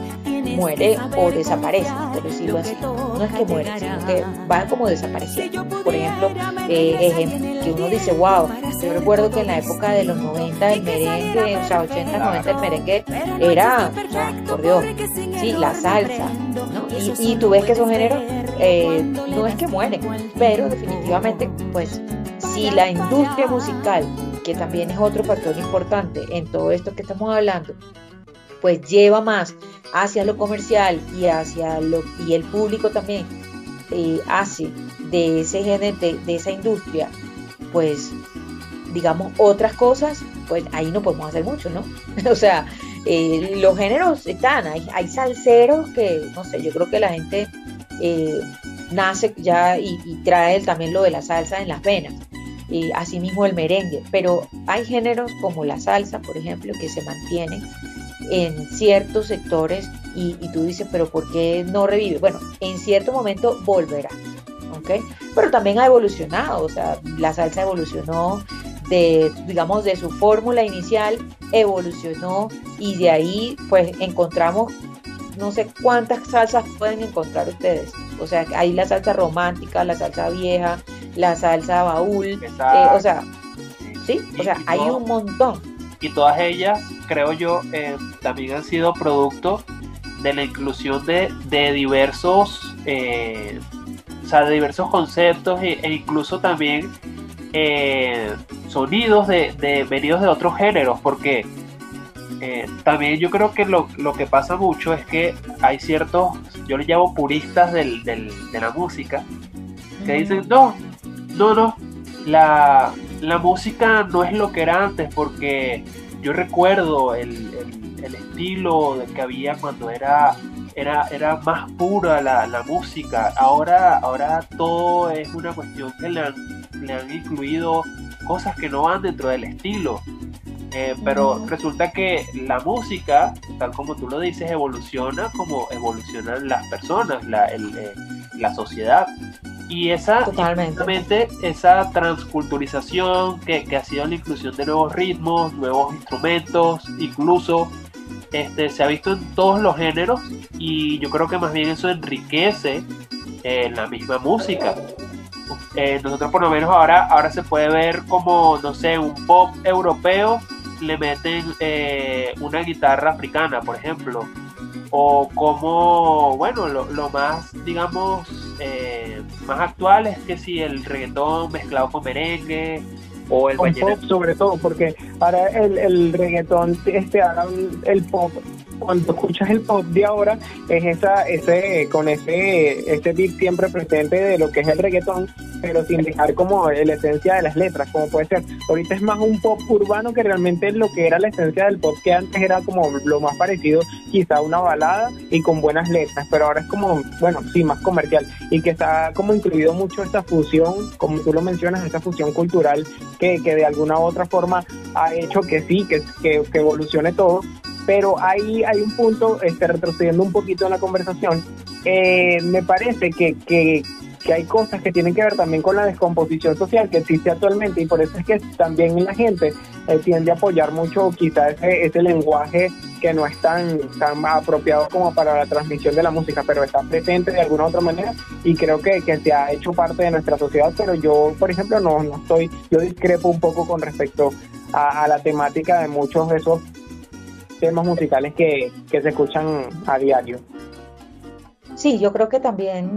muere o desaparece, por decirlo así. No es que muere, sino que va como desapareciendo. Por ejemplo, eh, que uno dice, wow, yo recuerdo que en la época de los 90 el merengue, o sea, 80, 90 el merengue era, por Dios, sí, la salsa, ¿no? Y, tú ves que esos géneros eh, no es que mueren, pero definitivamente, pues, si la industria musical, que también es otro factor importante en todo esto que estamos hablando, pues lleva más hacia lo comercial y hacia lo y el público también eh, hace de ese género, de, esa industria, pues digamos otras cosas, pues ahí no podemos hacer mucho, ¿no? (laughs) o sea, eh, los géneros están, hay, hay, salseros que, no sé, yo creo que la gente eh, nace ya y, trae también lo de la salsa en las venas. Y asimismo el merengue, pero hay géneros como la salsa, por ejemplo, que se mantienen en ciertos sectores y, tú dices, pero ¿por qué no revive? Bueno, en cierto momento volverá, ¿ok? Pero también ha evolucionado, o sea, la salsa evolucionó de, digamos, de su fórmula inicial, evolucionó y de ahí pues encontramos no sé cuántas salsas pueden encontrar ustedes. O sea, hay la salsa romántica, la salsa vieja, la salsa baúl, eh, o sea, sí, o sea, hay un montón y todas ellas, creo yo, eh, también han sido producto de la inclusión de, diversos, eh, o sea, de diversos conceptos e, e incluso también eh, sonidos de, de, venidos de otros géneros, porque también yo creo que lo, que pasa mucho es que hay ciertos, yo le llamo puristas del, de la música, que dicen, no, no, no, la, la música no es lo que era antes porque yo recuerdo el, estilo que había cuando era, era, era más pura la, música. Ahora, ahora todo es una cuestión que le han, le han incluido cosas que no van dentro del estilo. Eh, pero resulta que la música, tal como tú lo dices, evoluciona como evolucionan las personas, la, eh, la sociedad. Y esa, Totalmente. esa transculturización que, ha sido la inclusión de nuevos ritmos, nuevos instrumentos, incluso este, se ha visto en todos los géneros y yo creo que más bien eso enriquece eh, la misma música. Eh, nosotros por lo menos ahora, ahora se puede ver como, no sé, un pop europeo, le meten eh, una guitarra africana, por ejemplo, o como, bueno, lo, más, digamos, eh, más actual es que si el reggaetón mezclado con merengue o el pop sobre todo, porque ahora el, el reggaetón, este, ahora el pop cuando escuchas el pop de ahora es esa ese con ese ese beat siempre presente de lo que es el reggaetón pero sin dejar como la esencia de las letras como puede ser. Ahorita es más un pop urbano que realmente lo que era la esencia del pop que antes era como lo más parecido quizá una balada y con buenas letras pero ahora es como bueno sí más comercial. Y que está como incluido mucho esta fusión como tú lo mencionas esta fusión cultural que, que de alguna u otra forma ha hecho que sí que, que, que evolucione todo pero ahí hay un punto, este, retrocediendo un poquito en la conversación, eh, me parece que, que, hay cosas que tienen que ver también con la descomposición social que existe actualmente y por eso es que también la gente eh, tiende a apoyar mucho quizás ese, lenguaje que no es tan, tan apropiado como para la transmisión de la música, pero está presente de alguna otra manera y creo que, que se ha hecho parte de nuestra sociedad, pero yo, por ejemplo, no, no estoy, yo discrepo un poco con respecto a la temática de muchos de esos temas musicales que, que se escuchan a diario. Sí, yo creo que también,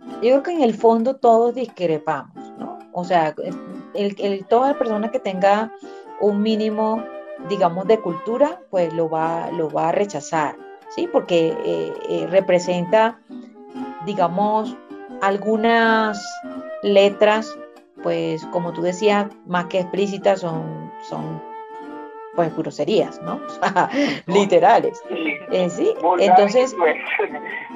yo creo que en el fondo todos discrepamos, ¿no? O sea, el, el, toda persona que tenga un mínimo, digamos, de cultura, pues lo va, lo va a rechazar, ¿sí? Porque eh, eh, representa, digamos, algunas letras, pues como tú decías, más que explícitas, son, son pues groserías, ¿no? (laughs) literales. Eh, sí, entonces,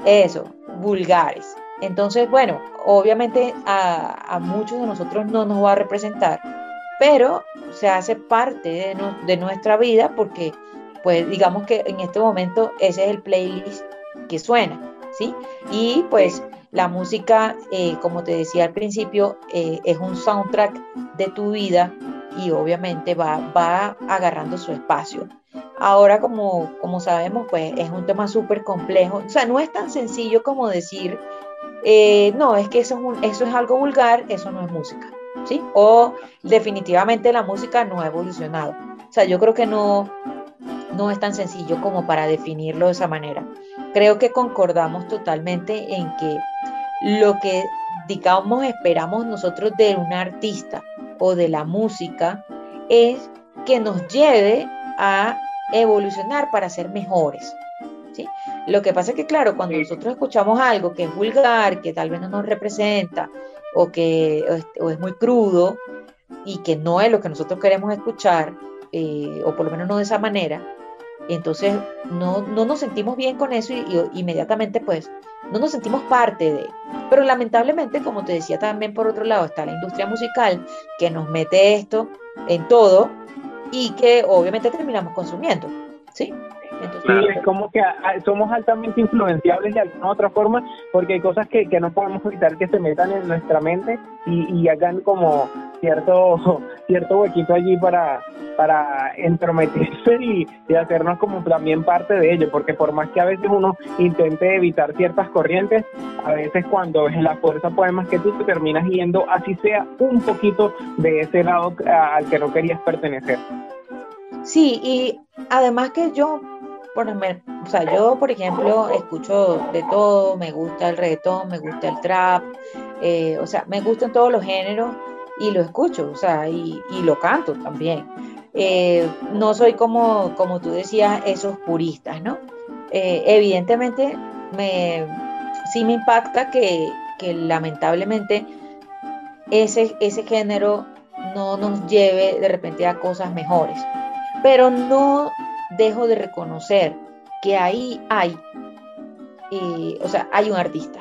eso, vulgares. Entonces, bueno, obviamente a, muchos de nosotros no nos va a representar, pero se hace parte de, nuestra vida porque pues digamos que en este momento ese es el playlist que suena, ¿sí? Y pues la música, eh, como te decía al principio, eh, es un soundtrack de tu vida y obviamente va, va agarrando su espacio. Ahora, como, como sabemos, pues es un tema súper complejo. O sea, no es tan sencillo como decir, eh, no, es que eso es, eso es algo vulgar, eso no es música. ¿Sí? O definitivamente la música no ha evolucionado. O sea, yo creo que no, no es tan sencillo como para definirlo de esa manera. Creo que concordamos totalmente en que lo que, digamos, esperamos nosotros de un artista o de la música es que nos lleve a evolucionar para ser mejores. ¿sí? Lo que pasa es que, claro, cuando nosotros escuchamos algo que es vulgar, que tal vez no nos representa, o que o es muy crudo, y que no es lo que nosotros queremos escuchar, eh, o por lo menos no de esa manera, entonces no, no nos sentimos bien con eso y, inmediatamente pues no nos sentimos parte de. Pero lamentablemente, como te decía también por otro lado, está la industria musical que nos mete esto en todo y que obviamente terminamos consumiendo. ¿Sí? sí, es como que somos altamente influenciables de alguna otra forma porque hay cosas que, que no podemos evitar que se metan en nuestra mente y, y hagan como cierto cierto huequito allí para para entrometerse y, hacernos como también parte de ello porque por más que a veces uno intente evitar ciertas corrientes a veces cuando la fuerza puede más que tú te terminas yendo así sea un poquito de ese lado al que no querías pertenecer. Sí, y además que yo bueno, o sea, yo, por ejemplo, escucho de todo, me gusta el reggaetón, me gusta el trap, eh, o sea, me gustan todos los géneros y lo escucho, o sea, y, lo canto también. Eh, no soy como, como tú decías, esos puristas, ¿no? Eh, evidentemente, me, sí me impacta que, que lamentablemente ese, ese género no nos lleve de repente a cosas mejores. Pero no dejo de reconocer que ahí hay, eh, o sea, hay un artista,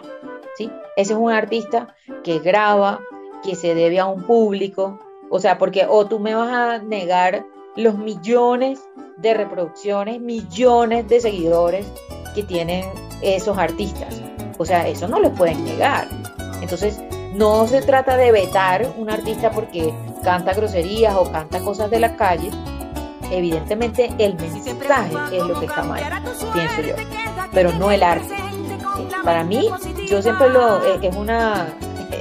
¿sí? Ese es un artista que graba, que se debe a un público, o sea, porque o tú me vas a negar los millones de reproducciones, millones de seguidores que tienen esos artistas. O sea, eso no lo pueden negar. Entonces, no se trata de vetar un artista porque canta groserías o canta cosas de la calle, evidentemente el mensaje es lo que está mal, pienso yo, pero no el arte. Para mí, yo siempre lo, eh, es una,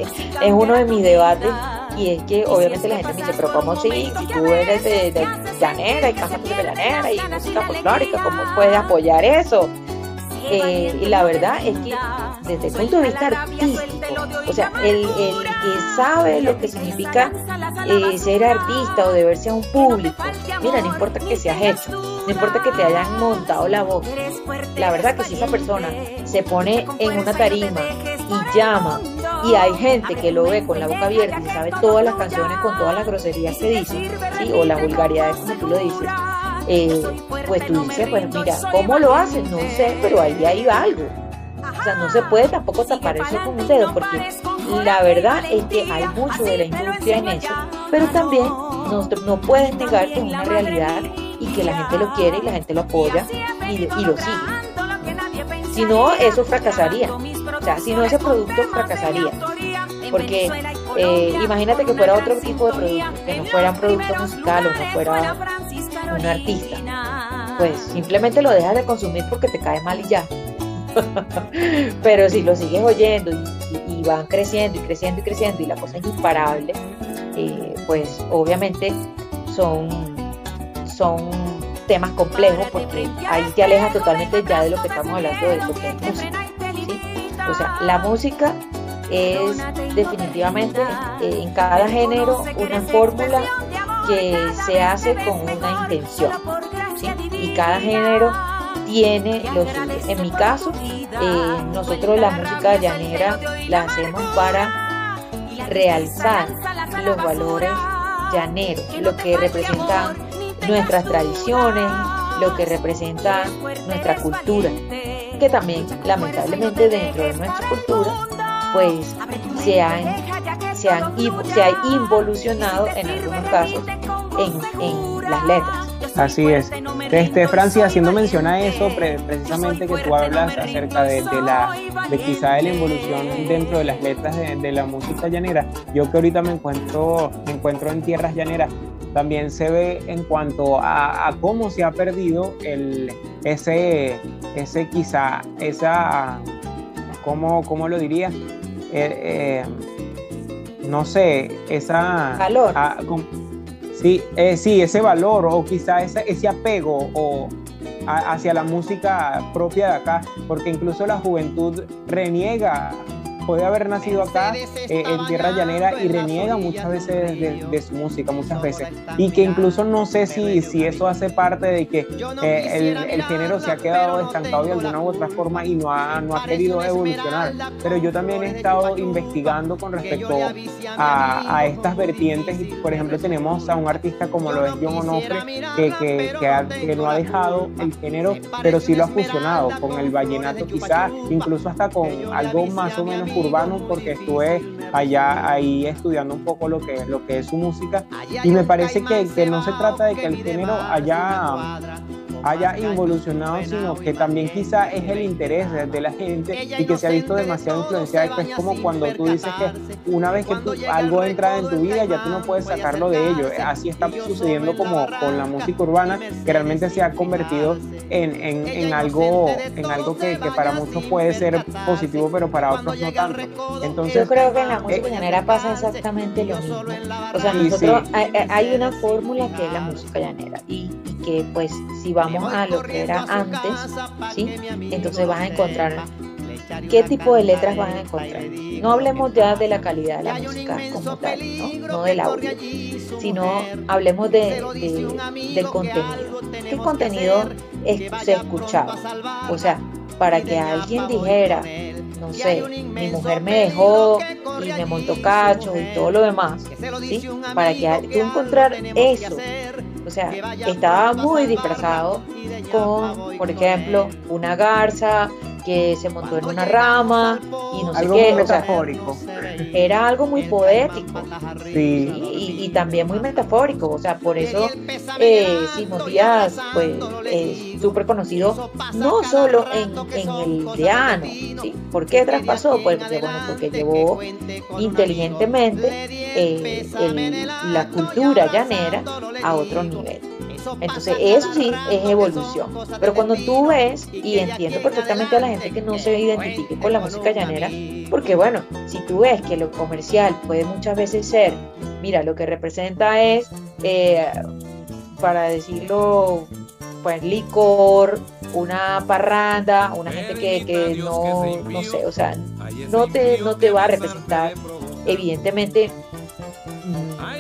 es uno de mis debates y es que obviamente la gente me dice, pero ¿cómo si, tú eres de, de llanera y cantas música llanera y música folclórica, cómo puedes apoyar eso? Eh, y la verdad es que desde el punto de vista artístico, o sea, el, el que sabe lo que significa eh, ser artista o deberse a un público, mira, no importa que seas hecho, no importa que te hayan montado la voz, la verdad que si esa persona se pone en una tarima y llama y hay gente que lo ve con la boca abierta y sabe todas las canciones con todas las groserías que dice, ¿sí? o las vulgaridades como tú lo dices, eh, pues tú dices, pues mira, ¿cómo lo hacen? No sé, pero ahí hay algo. O sea, no se puede tampoco tapar eso con un dedo, porque la verdad es que hay mucho de la industria en eso, pero también no, no puedes negar que es una realidad y que la gente lo quiere y la gente lo apoya y, y lo sigue. Si no, eso fracasaría. O sea, si no, ese producto fracasaría. Porque eh, imagínate que fuera otro tipo de producto, que no fuera un producto musical o no fuera un artista. Pues simplemente lo dejas de consumir porque te cae mal y ya. (laughs) Pero si lo sigues oyendo y, van creciendo y creciendo y creciendo y la cosa es imparable, eh, pues obviamente son, son temas complejos porque ahí te alejas totalmente ya de lo que estamos hablando de lo que es música. O sea, la música es definitivamente eh, en cada género una fórmula que se hace con una intención. Y cada género tiene los En mi caso, eh, nosotros la música llanera la hacemos para realzar los valores llaneros, lo que representan nuestras tradiciones, lo que representa nuestra cultura, que también lamentablemente dentro de nuestra cultura pues se han, se han, se ha involucionado en algunos casos en, en las letras. Así es. Este, Francia, haciendo mención a eso, precisamente que tú hablas acerca de, la, de quizá de la evolución dentro de las letras de, la música llanera, yo que ahorita me encuentro, me encuentro en tierras llaneras, también se ve en cuanto a, cómo se ha perdido el, ese, ese quizá, esa, ¿cómo, cómo lo diría? Eh, eh, no sé, esa... Valor. sí, eh, sí, ese valor o quizá ese, ese apego o hacia la música propia de acá, porque incluso la juventud reniega puede haber nacido acá eh, en tierra llanera y reniega muchas veces de, su música, muchas veces. Y que incluso no sé si, si eso hace parte de que eh, el, el, género se ha quedado estancado de alguna u otra forma y no ha, no ha querido evolucionar. Pero yo también he estado investigando con respecto a, a estas vertientes. Por ejemplo, tenemos a un artista como lo es John Onofre, que, que, que, que no ha dejado el género, pero sí lo ha fusionado con el vallenato, quizás incluso hasta con algo más o menos urbano porque estuve allá ahí estudiando un poco lo que, lo que es su música. Y me parece que, que no se trata de que el género haya haya involucionado, sino que también quizá es el interés de, la gente y que se ha visto demasiado influenciado. Es como cuando tú dices que una vez que algo entra en tu vida, ya tú no puedes sacarlo de ello. Así está sucediendo como con la música urbana, que realmente se ha convertido en, en, en algo, en algo que, que, para muchos puede ser positivo, pero para otros no tanto. Entonces, Yo creo que en la música llanera pasa exactamente lo mismo. O sea, nosotros hay, hay una fórmula que es la música llanera y que pues si vamos a lo que era antes, ¿sí? entonces vas a encontrar qué tipo de letras vas a encontrar. No hablemos ya de la calidad de la música como tal, no, no del audio, sino hablemos de, del contenido. ¿Qué contenido se escuchaba? O sea, para que alguien dijera, no sé, mi mujer me dejó y me montó cachos y todo lo demás, ¿sí? Para que tú encontrar eso o sea, estaba muy disfrazado con, por ejemplo, una garza que se montó en una rama y no sé qué. metafórico. era algo muy poético. Sí. Y, también muy metafórico. O sea, por eso eh, Simón Díaz, pues, es súper conocido, no solo en, el llano. ¿sí? ¿Por qué traspasó? Pues, bueno, porque llevó inteligentemente eh, la cultura llanera a otro nivel. Entonces, eso sí es evolución. Pero cuando tú ves, y entiendo perfectamente a la gente que no se identifique con la música llanera, porque bueno, si tú ves que lo comercial puede muchas veces ser, mira, lo que representa es, eh, para decirlo, pues licor, una parranda, una gente que, que no, no sé, o sea, no te, no te va a representar evidentemente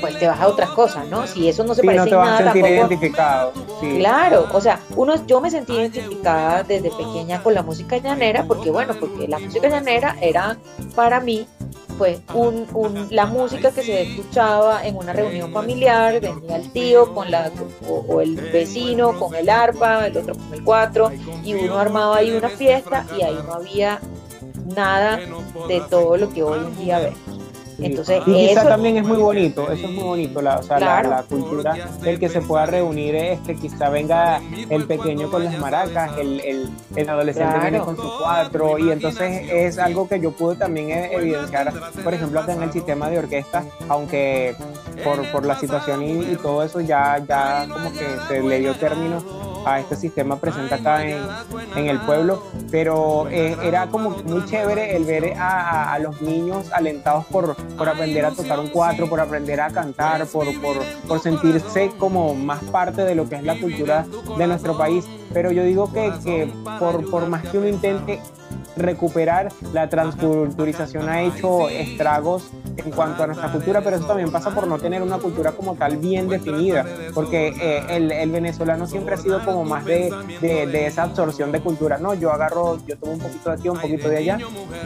pues te vas a otras cosas, ¿no? Si eso no se parece no te vas nada a sentir tampoco. identificado. Claro, o sea, uno, yo me sentí identificada desde pequeña con la música llanera, porque bueno, porque la música llanera era para mí pues un, un, la música que se escuchaba en una reunión familiar, venía el tío con la, o, el vecino con el arpa, el otro con el cuatro, y uno armaba ahí una fiesta y ahí no había nada de todo lo que hoy en día vemos. Entonces, y quizá también es muy bonito, eso es muy bonito, la, o sea, la, cultura del que se pueda reunir es que quizá venga el pequeño con las maracas, el, el, el adolescente viene con su cuatro, y entonces es algo que yo pude también e, evidenciar, por ejemplo, acá en el sistema de orquesta, aunque por, por la situación y, y, todo eso ya, ya como que se le dio término a este sistema presente acá en, en el pueblo, pero eh, era como muy chévere el ver a, a, los niños alentados por, por aprender a tocar un cuatro, por aprender a cantar, por, por, por sentirse como más parte de lo que es la cultura de nuestro país. Pero yo digo que, que por, por más que uno intente recuperar, la transculturización ha hecho estragos en cuanto a nuestra cultura, pero eso también pasa por no tener una cultura como tal bien definida, porque eh, el, el, venezolano siempre ha sido como más de, de, de, esa absorción de cultura, ¿no? Yo agarro, yo tomo un poquito de aquí, un poquito de allá,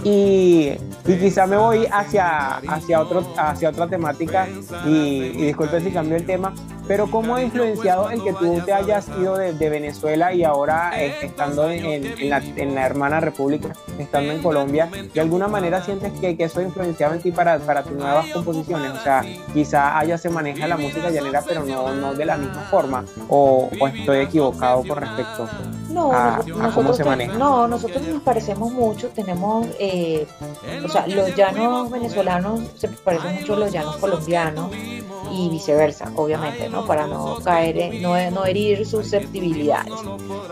y, y quizá me voy hacia, hacia, otro, hacia otra temática, y, y disculpe si cambio el tema, pero ¿cómo ha influenciado el que tú te hayas ido de, de Venezuela y ahora eh, estando en, en, la, en, la, hermana República estando en Colombia, ¿de alguna manera sientes que, que eso ha influenciado en ti para, para tus nuevas composiciones? O sea, quizá allá se maneja la música llanera, pero no, no de la misma forma, o, o estoy equivocado con respecto no, a, cómo se maneja. No, nosotros nos parecemos mucho, tenemos, eh, o sea, los llanos venezolanos se parecen mucho a los llanos colombianos y viceversa, obviamente, ¿no? Para no caer, en, no, no herir susceptibilidades.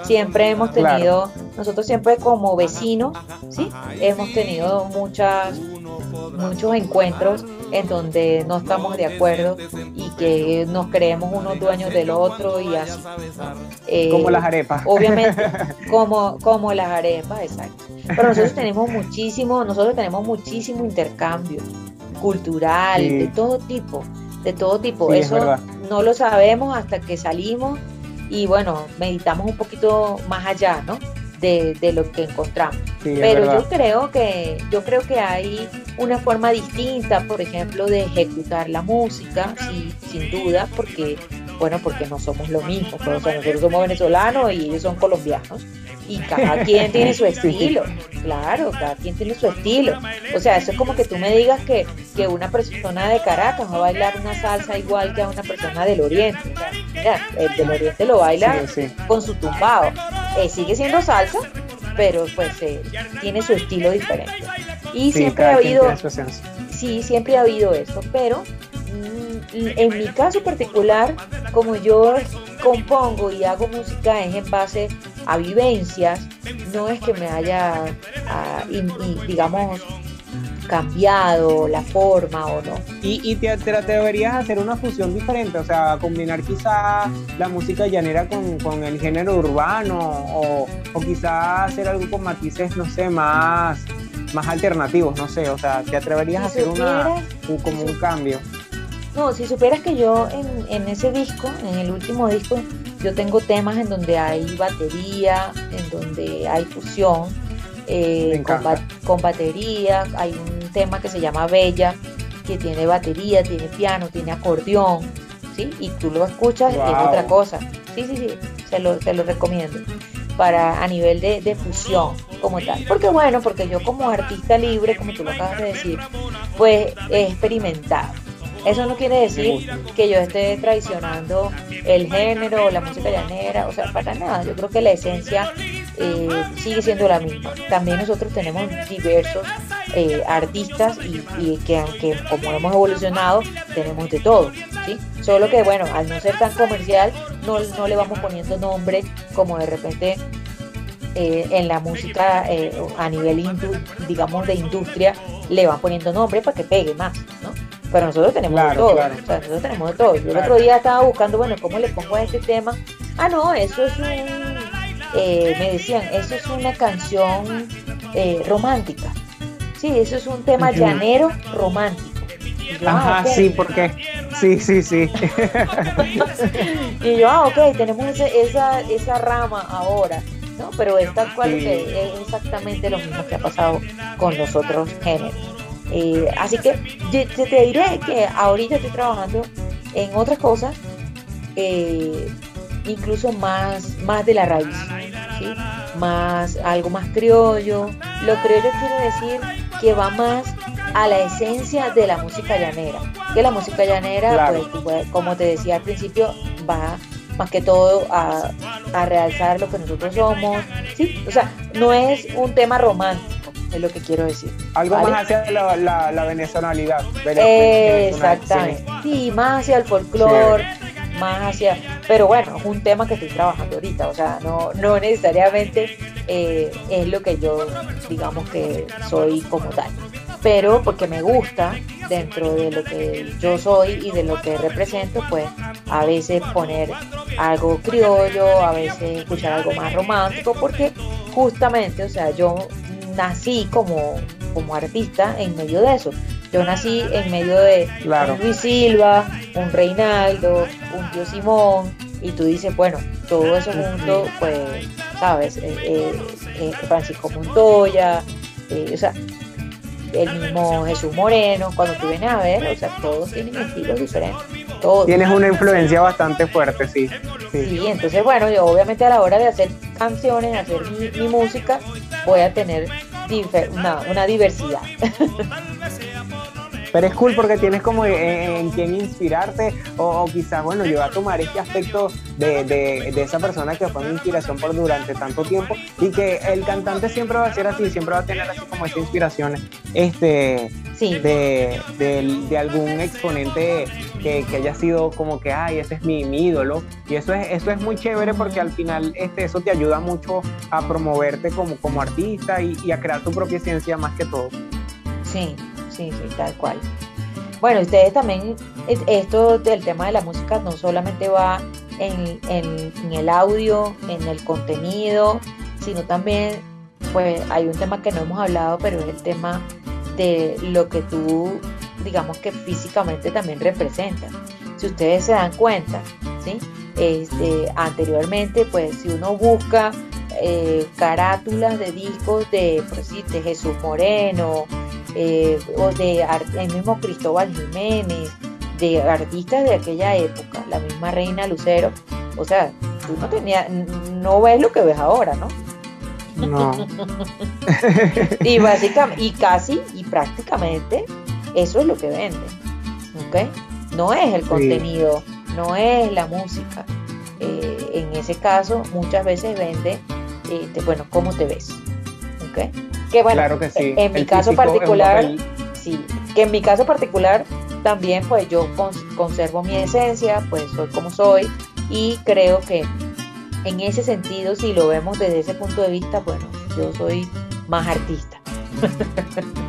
Siempre hemos tenido, nosotros siempre como vecinos, ¿sí? Hemos tenido muchas, muchos encuentros en donde no estamos de acuerdo y que nos creemos unos dueños del otro y así. Eh, como las arepas. Obviamente, (laughs) como, como las arepas, exacto. Pero nosotros tenemos muchísimo, nosotros tenemos muchísimo intercambio cultural, de todo tipo de todo tipo. Eso no lo sabemos hasta que salimos y bueno, meditamos un poquito más allá, ¿no? De, lo que encontramos. Pero yo creo que yo creo que hay una forma distinta, por ejemplo, de ejecutar la música, sí, sin duda, porque bueno, porque no somos lo mismo, pero, pues, nosotros somos venezolanos y ellos son colombianos y cada quien tiene su (laughs) estilo, claro, cada quien tiene su estilo. O sea, eso es como que tú me digas que, que una persona de Caracas va a bailar una salsa igual que a una persona del Oriente. mira, el del Oriente lo baila con su tumbado. Eh, sigue siendo salsa, pero pues eh, tiene su estilo diferente. Y siempre ha habido, sí, siempre ha habido eso, pero mm, en mi caso particular, como yo compongo y hago música es en base a vivencias, no es que me haya, ah, digamos, cambiado la forma o no. ¿Y, y te, te, atreverías a hacer una fusión diferente? O sea, combinar quizá la música llanera con, el género urbano o, o quizá hacer algo con matices, no sé, más, más alternativos, no sé. O sea, ¿te atreverías a hacer una, como un cambio? No, si supieras que yo en, en ese disco, en el último disco, yo tengo temas en donde hay batería, en donde hay fusión, eh, con, batería, hay un tema que se llama Bella, que tiene batería, tiene piano, tiene acordeón, ¿sí? Y tú lo escuchas, es otra cosa. Sí, sí, sí, se lo, te lo recomiendo para a nivel de, de, fusión como tal. Porque bueno, porque yo como artista libre, como tú lo acabas de decir, pues he experimentado. Eso no quiere decir que yo esté traicionando el género o la música llanera, o sea, para nada. Yo creo que la esencia eh, sigue siendo la misma. También nosotros tenemos diversos eh, artistas y, que aunque como hemos evolucionado, tenemos de todo, ¿sí? Solo que bueno, al no ser tan comercial, no, no le vamos poniendo nombre como de repente eh, en la música a nivel, digamos, de industria, le van poniendo nombre para que pegue más, ¿no? Pero nosotros tenemos de todo. O sea, nosotros tenemos de todo. Yo el otro día estaba buscando, bueno, ¿cómo le pongo a este tema? Ah, no, eso es un. Eh, me decían, eso es una canción eh, romántica. Sí, eso es un tema llanero romántico. Ajá, ah, sí, porque. Sí, sí, sí. (laughs) y yo, ah, ok, tenemos esa, esa rama ahora. ¿no? Pero es tal cual que es exactamente lo mismo que ha pasado con los otros géneros. Eh, así que yo, te diré que ahorita estoy trabajando en otras cosas, eh, incluso más, más de la raíz, más algo más criollo. Lo criollo quiere decir que va más a la esencia de la música llanera. Que la música llanera, pues, pues, como te decía al principio, va más que todo a, a realzar lo que nosotros somos. ¿sí? O sea, no es un tema romántico es lo que quiero decir. Algo más hacia la, la, la venezolanidad. Exactamente. Sí. más hacia el folclore, más hacia... Pero bueno, es un tema que estoy trabajando ahorita, o sea, no, no necesariamente eh, es lo que yo, digamos que soy como tal. Pero porque me gusta dentro de lo que yo soy y de lo que represento, pues a veces poner algo criollo, a veces escuchar algo más romántico, porque justamente, o sea, yo nací como, como artista en medio de eso. Yo nací en medio de un Luis Silva, un Reinaldo, un Tío Simón, y tú dices, bueno, todo eso junto, pues, sabes, eh, eh, eh, Francisco Montoya, o sea, el mismo Jesús Moreno, cuando tú vienes a ver, o sea, todos tienen estilos diferentes. Todos. Tienes una influencia bastante fuerte, sí. Sí, entonces, bueno, yo obviamente a la hora de hacer canciones, hacer mi, música, voy a tener una diversidad. (laughs) Pero es cool porque tienes como en, quien inspirarte o, quizás, bueno, yo voy a tomar este aspecto de, de, esa persona que fue mi inspiración por durante tanto tiempo y que el cantante siempre va a ser así, siempre va a tener así como esta inspiración este, de, de, algún exponente que, que, haya sido como que, ay, ese es mi, ídolo. Y eso es, eso es muy chévere porque al final este, eso te ayuda mucho a promoverte como, como artista y, y a crear tu propia ciencia más que todo. Sí, sí, tal cual. Bueno, ustedes también, esto del tema de la música no solamente va en, el audio, en el contenido, sino también, pues hay un tema que no hemos hablado, pero es el tema de lo que tú, digamos que físicamente también representas. Si ustedes se dan cuenta, ¿sí? Este, anteriormente, pues si uno busca eh, carátulas de discos de, pues, de Jesús Moreno, eh, o de el mismo Cristóbal Jiménez, de artistas de aquella época, la misma Reina Lucero, o sea, tú no tenías, no ves lo que ves ahora, ¿no? No. (laughs) y básicamente, y casi, y prácticamente, eso es lo que venden, ¿ok? No es el contenido, no es la música. Eh, en ese caso, muchas veces vende, este, bueno, cómo te ves, ¿ok? Que bueno, claro que sí. en mi caso particular, sí, que en mi caso particular también pues yo conservo mi esencia, pues soy como soy y creo que en ese sentido, si lo vemos desde ese punto de vista, bueno, yo soy más artista. (laughs)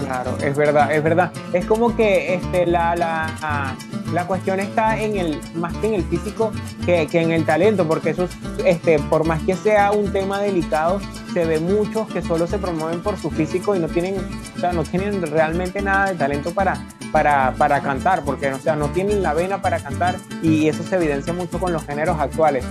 Claro, es verdad, es verdad. Es como que este, la, la, la cuestión está en el, más que en el físico que, que, en el talento, porque eso, este, por más que sea un tema delicado, se ve muchos que solo se promueven por su físico y no tienen, o sea, no tienen realmente nada de talento para, para, para cantar, porque o sea, no tienen la vena para cantar y eso se evidencia mucho con los géneros actuales.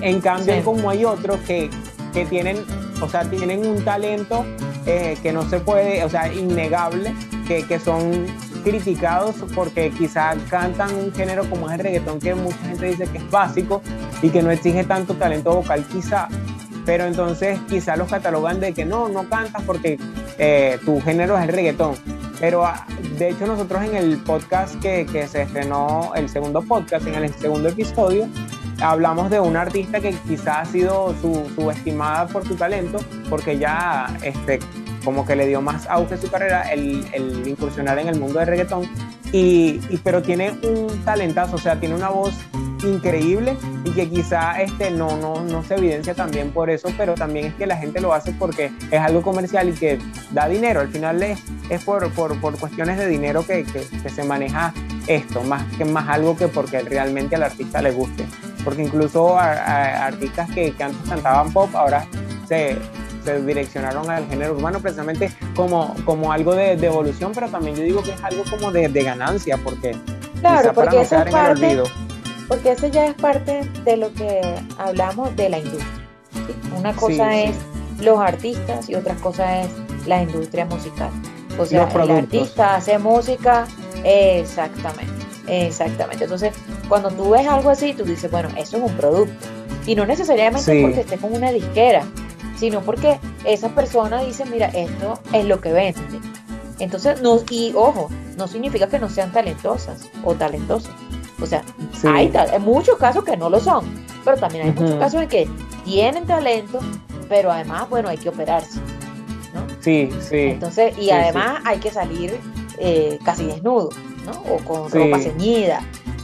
En cambio, como hay otros que, que tienen, o sea, tienen un talento eh, que no se puede, o sea, innegable, que, que son criticados porque quizá cantan un género como es el reggaetón que mucha gente dice que es básico y que no exige tanto talento vocal quizá pero entonces quizás los catalogan de que no, no cantas porque eh, tu género es el reggaetón. Pero ah, de hecho nosotros en el podcast que, que, se estrenó, el segundo podcast, en el segundo episodio, hablamos de una artista que quizás ha sido subestimada por su talento, porque ya este, como que le dio más auge a su carrera el, incursionar en el mundo del reggaetón, y, pero tiene un talentazo, o sea, tiene una voz increíble y que quizá este no, no, no se evidencia también por eso, pero también es que la gente lo hace porque es algo comercial y que da dinero. Al final es, es por, por, por cuestiones de dinero que, que, se maneja esto, más que más algo que porque realmente al artista le guste. Porque incluso artistas que, que, antes cantaban pop ahora se, se direccionaron al género urbano precisamente como, como algo de, evolución, pero también yo digo que es algo como de, de ganancia, porque claro, porque eso es parte, porque eso ya es parte de lo que hablamos de la industria. Una cosa es los artistas y otra cosa es la industria musical. O sea, el artista hace música, exactamente, exactamente. Entonces, cuando tú ves algo así, tú dices, bueno, eso es un producto. Y no necesariamente porque esté con una disquera, sino porque esa persona dice, mira, esto es lo que vende. Entonces, no, y ojo, no significa que no sean talentosas o talentosos. O sea, hay, muchos casos que no lo son, pero también hay muchos casos en que tienen talento, pero además, bueno, hay que operarse. ¿no? Sí, sí. Entonces, y además hay que salir eh, casi desnudo, ¿no? O con ropa ceñida.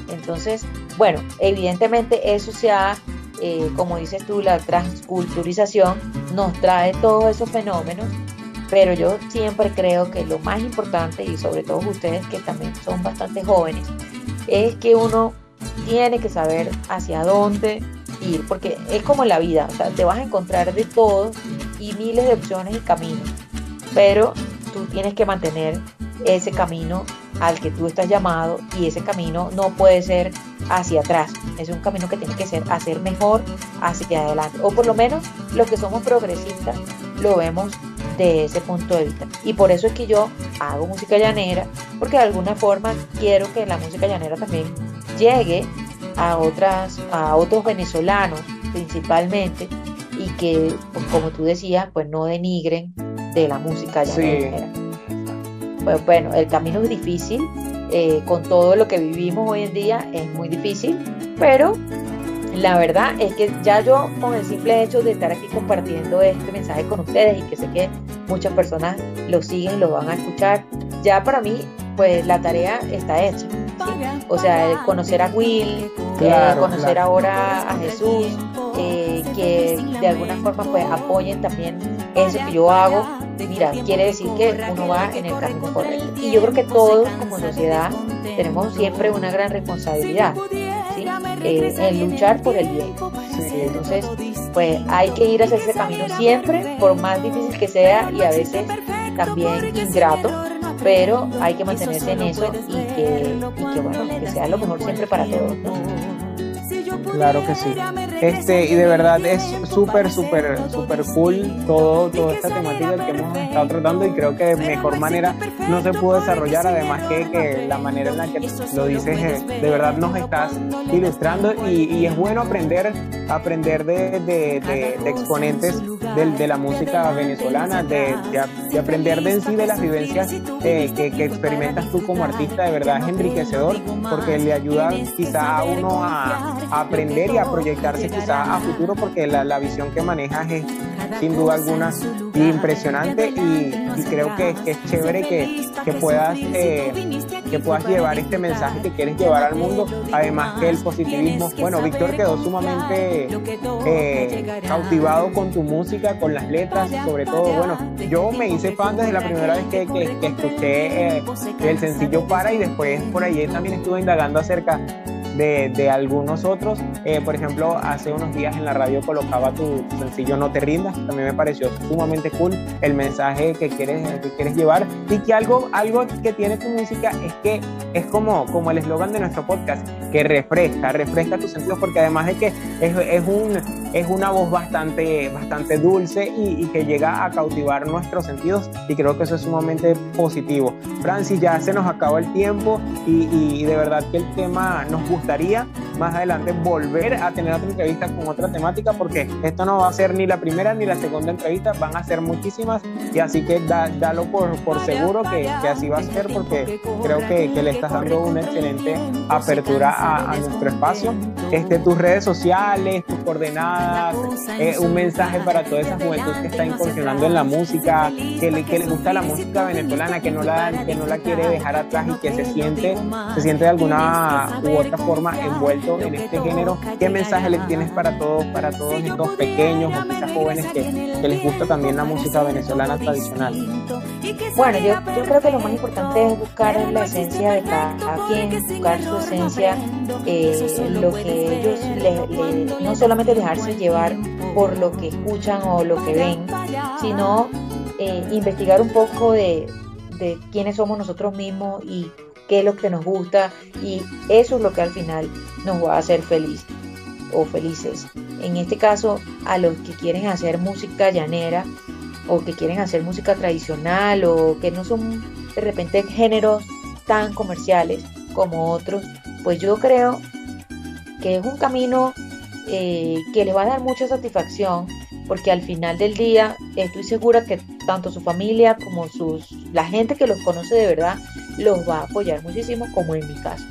Entonces, bueno, evidentemente eso se ha, eh, como dices tú, la transculturización nos trae todos esos fenómenos, pero yo siempre creo que lo más importante, y sobre todo ustedes que también son bastante jóvenes, es que uno tiene que saber hacia dónde ir, porque es como la vida, o sea, te vas a encontrar de todo y miles de opciones y caminos, pero tú tienes que mantener ese camino al que tú estás llamado y ese camino no puede ser hacia atrás, es un camino que tiene que ser hacer mejor hacia adelante, o por lo menos los que somos progresistas lo vemos de ese punto de vista. Y por eso es que yo hago música llanera, porque de alguna forma quiero que la música llanera también llegue a otras a otros venezolanos principalmente y que pues, como tú decías pues no denigren de la música llanera. Pues bueno, el camino es difícil, eh, con todo lo que vivimos hoy en día es muy difícil, pero la verdad es que ya yo con el simple hecho de estar aquí compartiendo este mensaje con ustedes y que sé que muchas personas lo siguen, lo van a escuchar, ya para mí pues la tarea está hecha. O sea, conocer a Will, eh, conocer ahora a Jesús, eh, que de alguna forma pues apoyen también eso que yo hago, mira, quiere decir que uno va en el camino correcto. Y yo creo que todos como sociedad tenemos siempre una gran responsabilidad eh, en luchar por el bien. Entonces, pues hay que ir hacia ese camino siempre, por más difícil que sea y a veces también ingrato, pero hay que mantenerse en eso y que, y que bueno, que sea lo mejor siempre para todos. Claro que sí. Este, y de verdad es súper, súper, súper cool todo, toda esta temática que hemos estado tratando y creo que de mejor manera no se pudo desarrollar, además que, que la manera en la que lo dices, eh, de verdad nos estás ilustrando y, y es bueno aprender, aprender de, de, exponentes de, la música venezolana, de, aprender de en sí de las vivencias eh, que, que, experimentas tú como artista, de verdad es enriquecedor porque le ayuda quizá a uno a aprender y a proyectarse quizá a futuro porque la, la visión que manejas es sin duda alguna impresionante y, creo que, es chévere que, que puedas eh, que puedas llevar este mensaje que quieres llevar al mundo además que el positivismo. bueno Víctor quedó sumamente eh, cautivado con tu música con las letras sobre todo. bueno yo me hice fan desde la primera vez que, que, escuché eh, el sencillo para y después por ahí también estuve indagando acerca de, algunos otros. Eh, por ejemplo, hace unos días en la radio colocaba tu, sencillo No te rindas, también me pareció sumamente cool el mensaje que quieres, que quieres llevar y que algo, algo que tiene tu música es que es como, como el eslogan de nuestro podcast, que refresca, refresca tus sentidos porque además de que es, es, un, es una voz bastante, bastante dulce y, que llega a cautivar nuestros sentidos y creo que eso es sumamente positivo. Francis, ya se nos acabó el tiempo y, y de verdad que el tema nos gusta gustaría más adelante volver a tener otra entrevista con otra temática porque esto no va a ser ni la primera ni la segunda entrevista, van a ser muchísimas y así que dalo por, por seguro que, que, así va a ser porque creo que, que le estás dando una excelente apertura a, a, nuestro espacio. Este, tus redes sociales, tus coordenadas, eh, un mensaje para toda esa juventud que está incursionando en la música, que le, que le gusta la música venezolana, que no, la, que no la quiere dejar atrás y que se siente, se siente de alguna u otra forma envuelto en este género. ¿Qué mensaje le tienes para todos, para todos estos pequeños o quizás jóvenes que, que les gusta también la música venezolana tradicional? Bueno, yo, yo, creo que lo más importante es buscar la esencia de cada quien, buscar su esencia, eh, lo que ellos le, no solamente dejarse llevar por lo que escuchan o lo que ven, sino eh, investigar un poco de, de quiénes somos nosotros mismos y qué es lo que nos gusta y eso es lo que al final nos va a hacer feliz o felices. En este caso, a los que quieren hacer música llanera o que quieren hacer música tradicional o que no son de repente géneros tan comerciales como otros, pues yo creo que es un camino eh, que les va a dar mucha satisfacción porque al final del día estoy segura que tanto su familia como sus, la gente que los conoce de verdad los va a apoyar muchísimo, como en mi caso.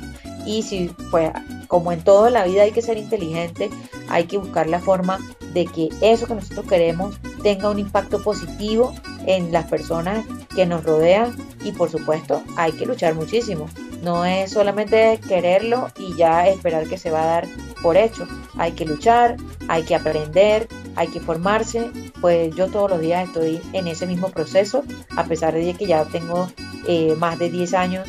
Y si, pues, como en toda la vida hay que ser inteligente, hay que buscar la forma de que eso que nosotros queremos tenga un impacto positivo en las personas que nos rodean y por supuesto hay que luchar muchísimo. No es solamente quererlo y ya esperar que se va a dar por hecho. Hay que luchar, hay que aprender, hay que formarse. Pues yo todos los días estoy en ese mismo proceso, a pesar de que ya tengo eh, más de 10 años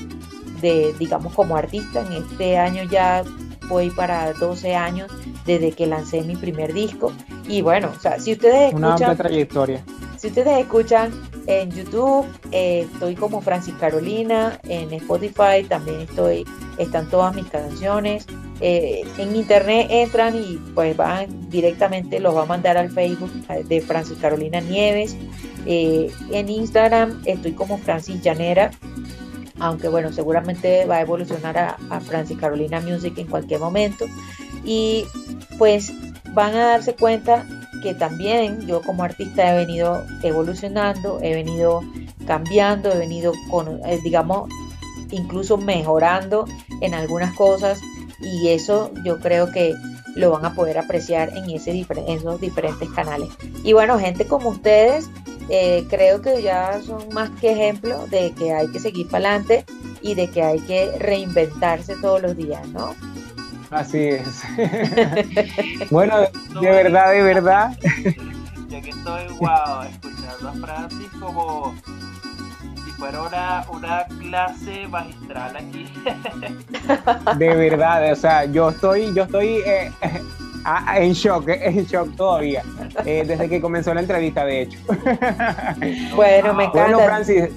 de, digamos, como artista. En este año ya voy para 12 años desde que lancé mi primer disco. Y bueno, o sea, si ustedes escuchan... Una amplia trayectoria. Si ustedes escuchan en YouTube, eh, estoy como Francis Carolina, en Spotify también estoy, están todas mis canciones. Eh, en internet entran y pues van directamente, los va a mandar al Facebook de Francis Carolina Nieves. Eh, en Instagram estoy como Francis Llanera, aunque bueno, seguramente va a evolucionar a, a Francis Carolina Music en cualquier momento. Y pues van a darse cuenta que también yo como artista he venido evolucionando, he venido cambiando, he venido con, eh, digamos, incluso mejorando en algunas cosas y eso yo creo que lo van a poder apreciar en, ese, en esos diferentes canales. Y bueno, gente como ustedes, eh, creo que ya son más que ejemplo de que hay que seguir para adelante y de que hay que reinventarse todos los días, ¿no? Así es. (laughs) bueno, de verdad, de verdad. (laughs) Ya que estoy wow, escuchando a Francis como si fuera una, una clase magistral aquí. (laughs) de verdad, o sea, yo estoy, yo estoy eh, en shock, en shock todavía, eh, desde que comenzó la entrevista, de hecho. bueno, me encanta. Bueno, Francis.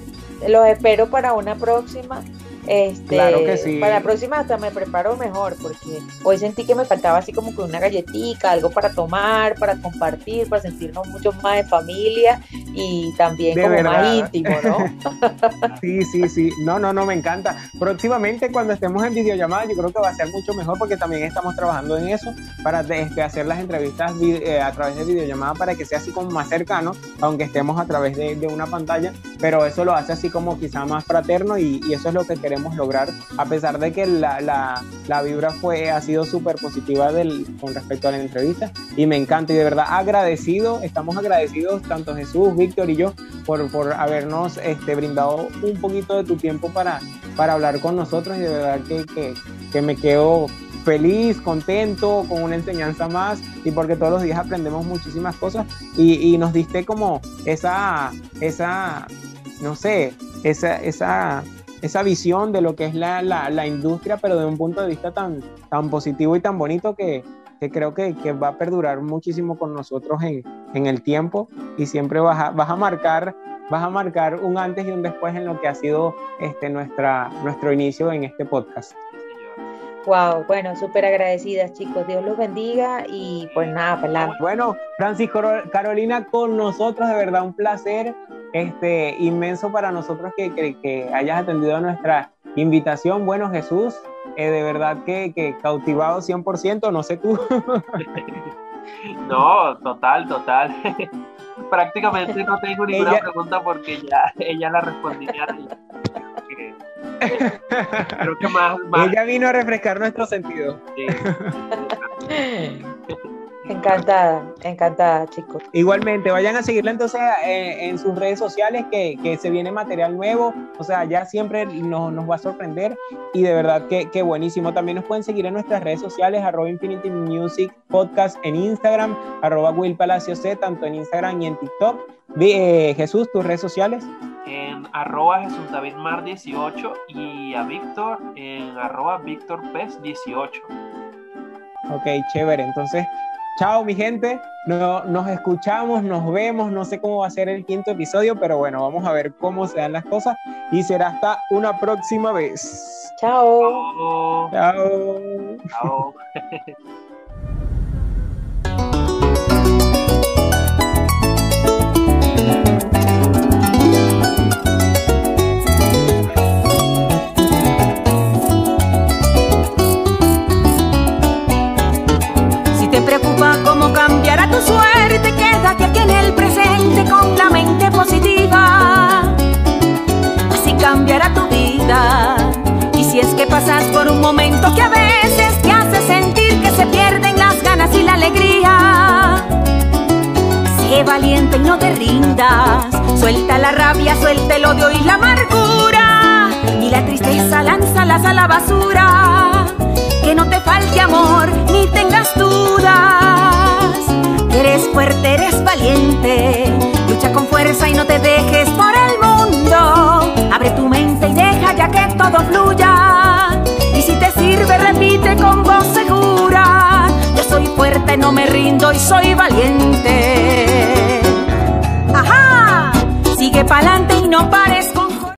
Los espero para una próxima. Este, claro que sí. Para la próxima hasta me preparo mejor porque hoy sentí que me faltaba así como que una galletita, algo para tomar, para compartir, para sentirnos mucho más de familia y también como más íntimo, ¿no? (laughs) sí, sí, sí. No, no, no, me encanta. Próximamente cuando estemos en videollamada yo creo que va a ser mucho mejor porque también estamos trabajando en eso para este, hacer las entrevistas eh, a través de videollamada para que sea así como más cercano, aunque estemos a través de, una pantalla, pero eso lo hace así como quizá más fraterno y eso es lo que queremos lograr, a pesar de que la, la, la vibra fue, ha sido súper positiva del, con respecto a la entrevista. Y me encanta y de verdad agradecido, estamos agradecidos tanto Jesús, Víctor y yo por, por habernos este, brindado un poquito de tu tiempo para, para hablar con nosotros. Y de verdad que, que, que me quedo feliz, contento, con una enseñanza más y porque todos los días aprendemos muchísimas cosas. Y, y nos diste como esa, esa, no sé, esa, esa esa visión de lo que es la, la, industria, pero de un punto de vista tan, tan positivo y tan bonito que, que creo que, que, va a perdurar muchísimo con nosotros en, en el tiempo y siempre vas a, vas a marcar vas a marcar un antes y un después en lo que ha sido este, nuestra, nuestro inicio en este podcast. Wow, bueno, súper agradecidas chicos, Dios los bendiga y pues nada, pelado. Bueno, Francisco Carolina con nosotros, de verdad un placer este, inmenso para nosotros que, que, hayas atendido a nuestra invitación. Bueno, Jesús, eh, de verdad que, que cautivado 100%, no sé tú. (laughs) no, total, total. (laughs) Prácticamente no tengo ninguna pregunta porque ya ella la respondiría. Creo que más, Ella vino a refrescar nuestro sentido. Sí. (laughs) Encantada, encantada, chicos. Igualmente, vayan a seguirla entonces eh, en sus redes sociales, que, que, se viene material nuevo, o sea, ya siempre nos, nos va a sorprender y de verdad que, que, buenísimo. También nos pueden seguir en nuestras redes sociales, arroba Infinity Music Podcast en Instagram, arroba Will Palacio C, tanto en Instagram y en TikTok. Eh, Jesús, tus redes sociales. En arroba Jesús David Mar 18 y a Víctor en arroba Víctor Pez 18. Ok, chévere. Entonces, Chao, mi gente. No, nos escuchamos, nos vemos. No sé cómo va a ser el quinto episodio, pero bueno, vamos a ver cómo se dan las cosas. Y será hasta una próxima vez. Chao. Chao. Chao. (laughs) suerte, quédate aquí en el presente con la mente positiva. Así cambiará tu vida. Y si es que pasas por un momento que a veces te hace sentir que se pierden las ganas y la alegría. Sé valiente y no te rindas. Suelta la rabia, suelta el odio y la amargura. Y la tristeza lánzalas a la basura. Que no te falte amor ni tengas dudas Eres fuerte, eres valiente. Lucha con fuerza y no te dejes por el mundo. Abre tu mente y deja ya que todo fluya. Y si te sirve, repite con voz segura. Yo soy fuerte, no me rindo y soy valiente. Ajá. Sigue pa'lante y no pares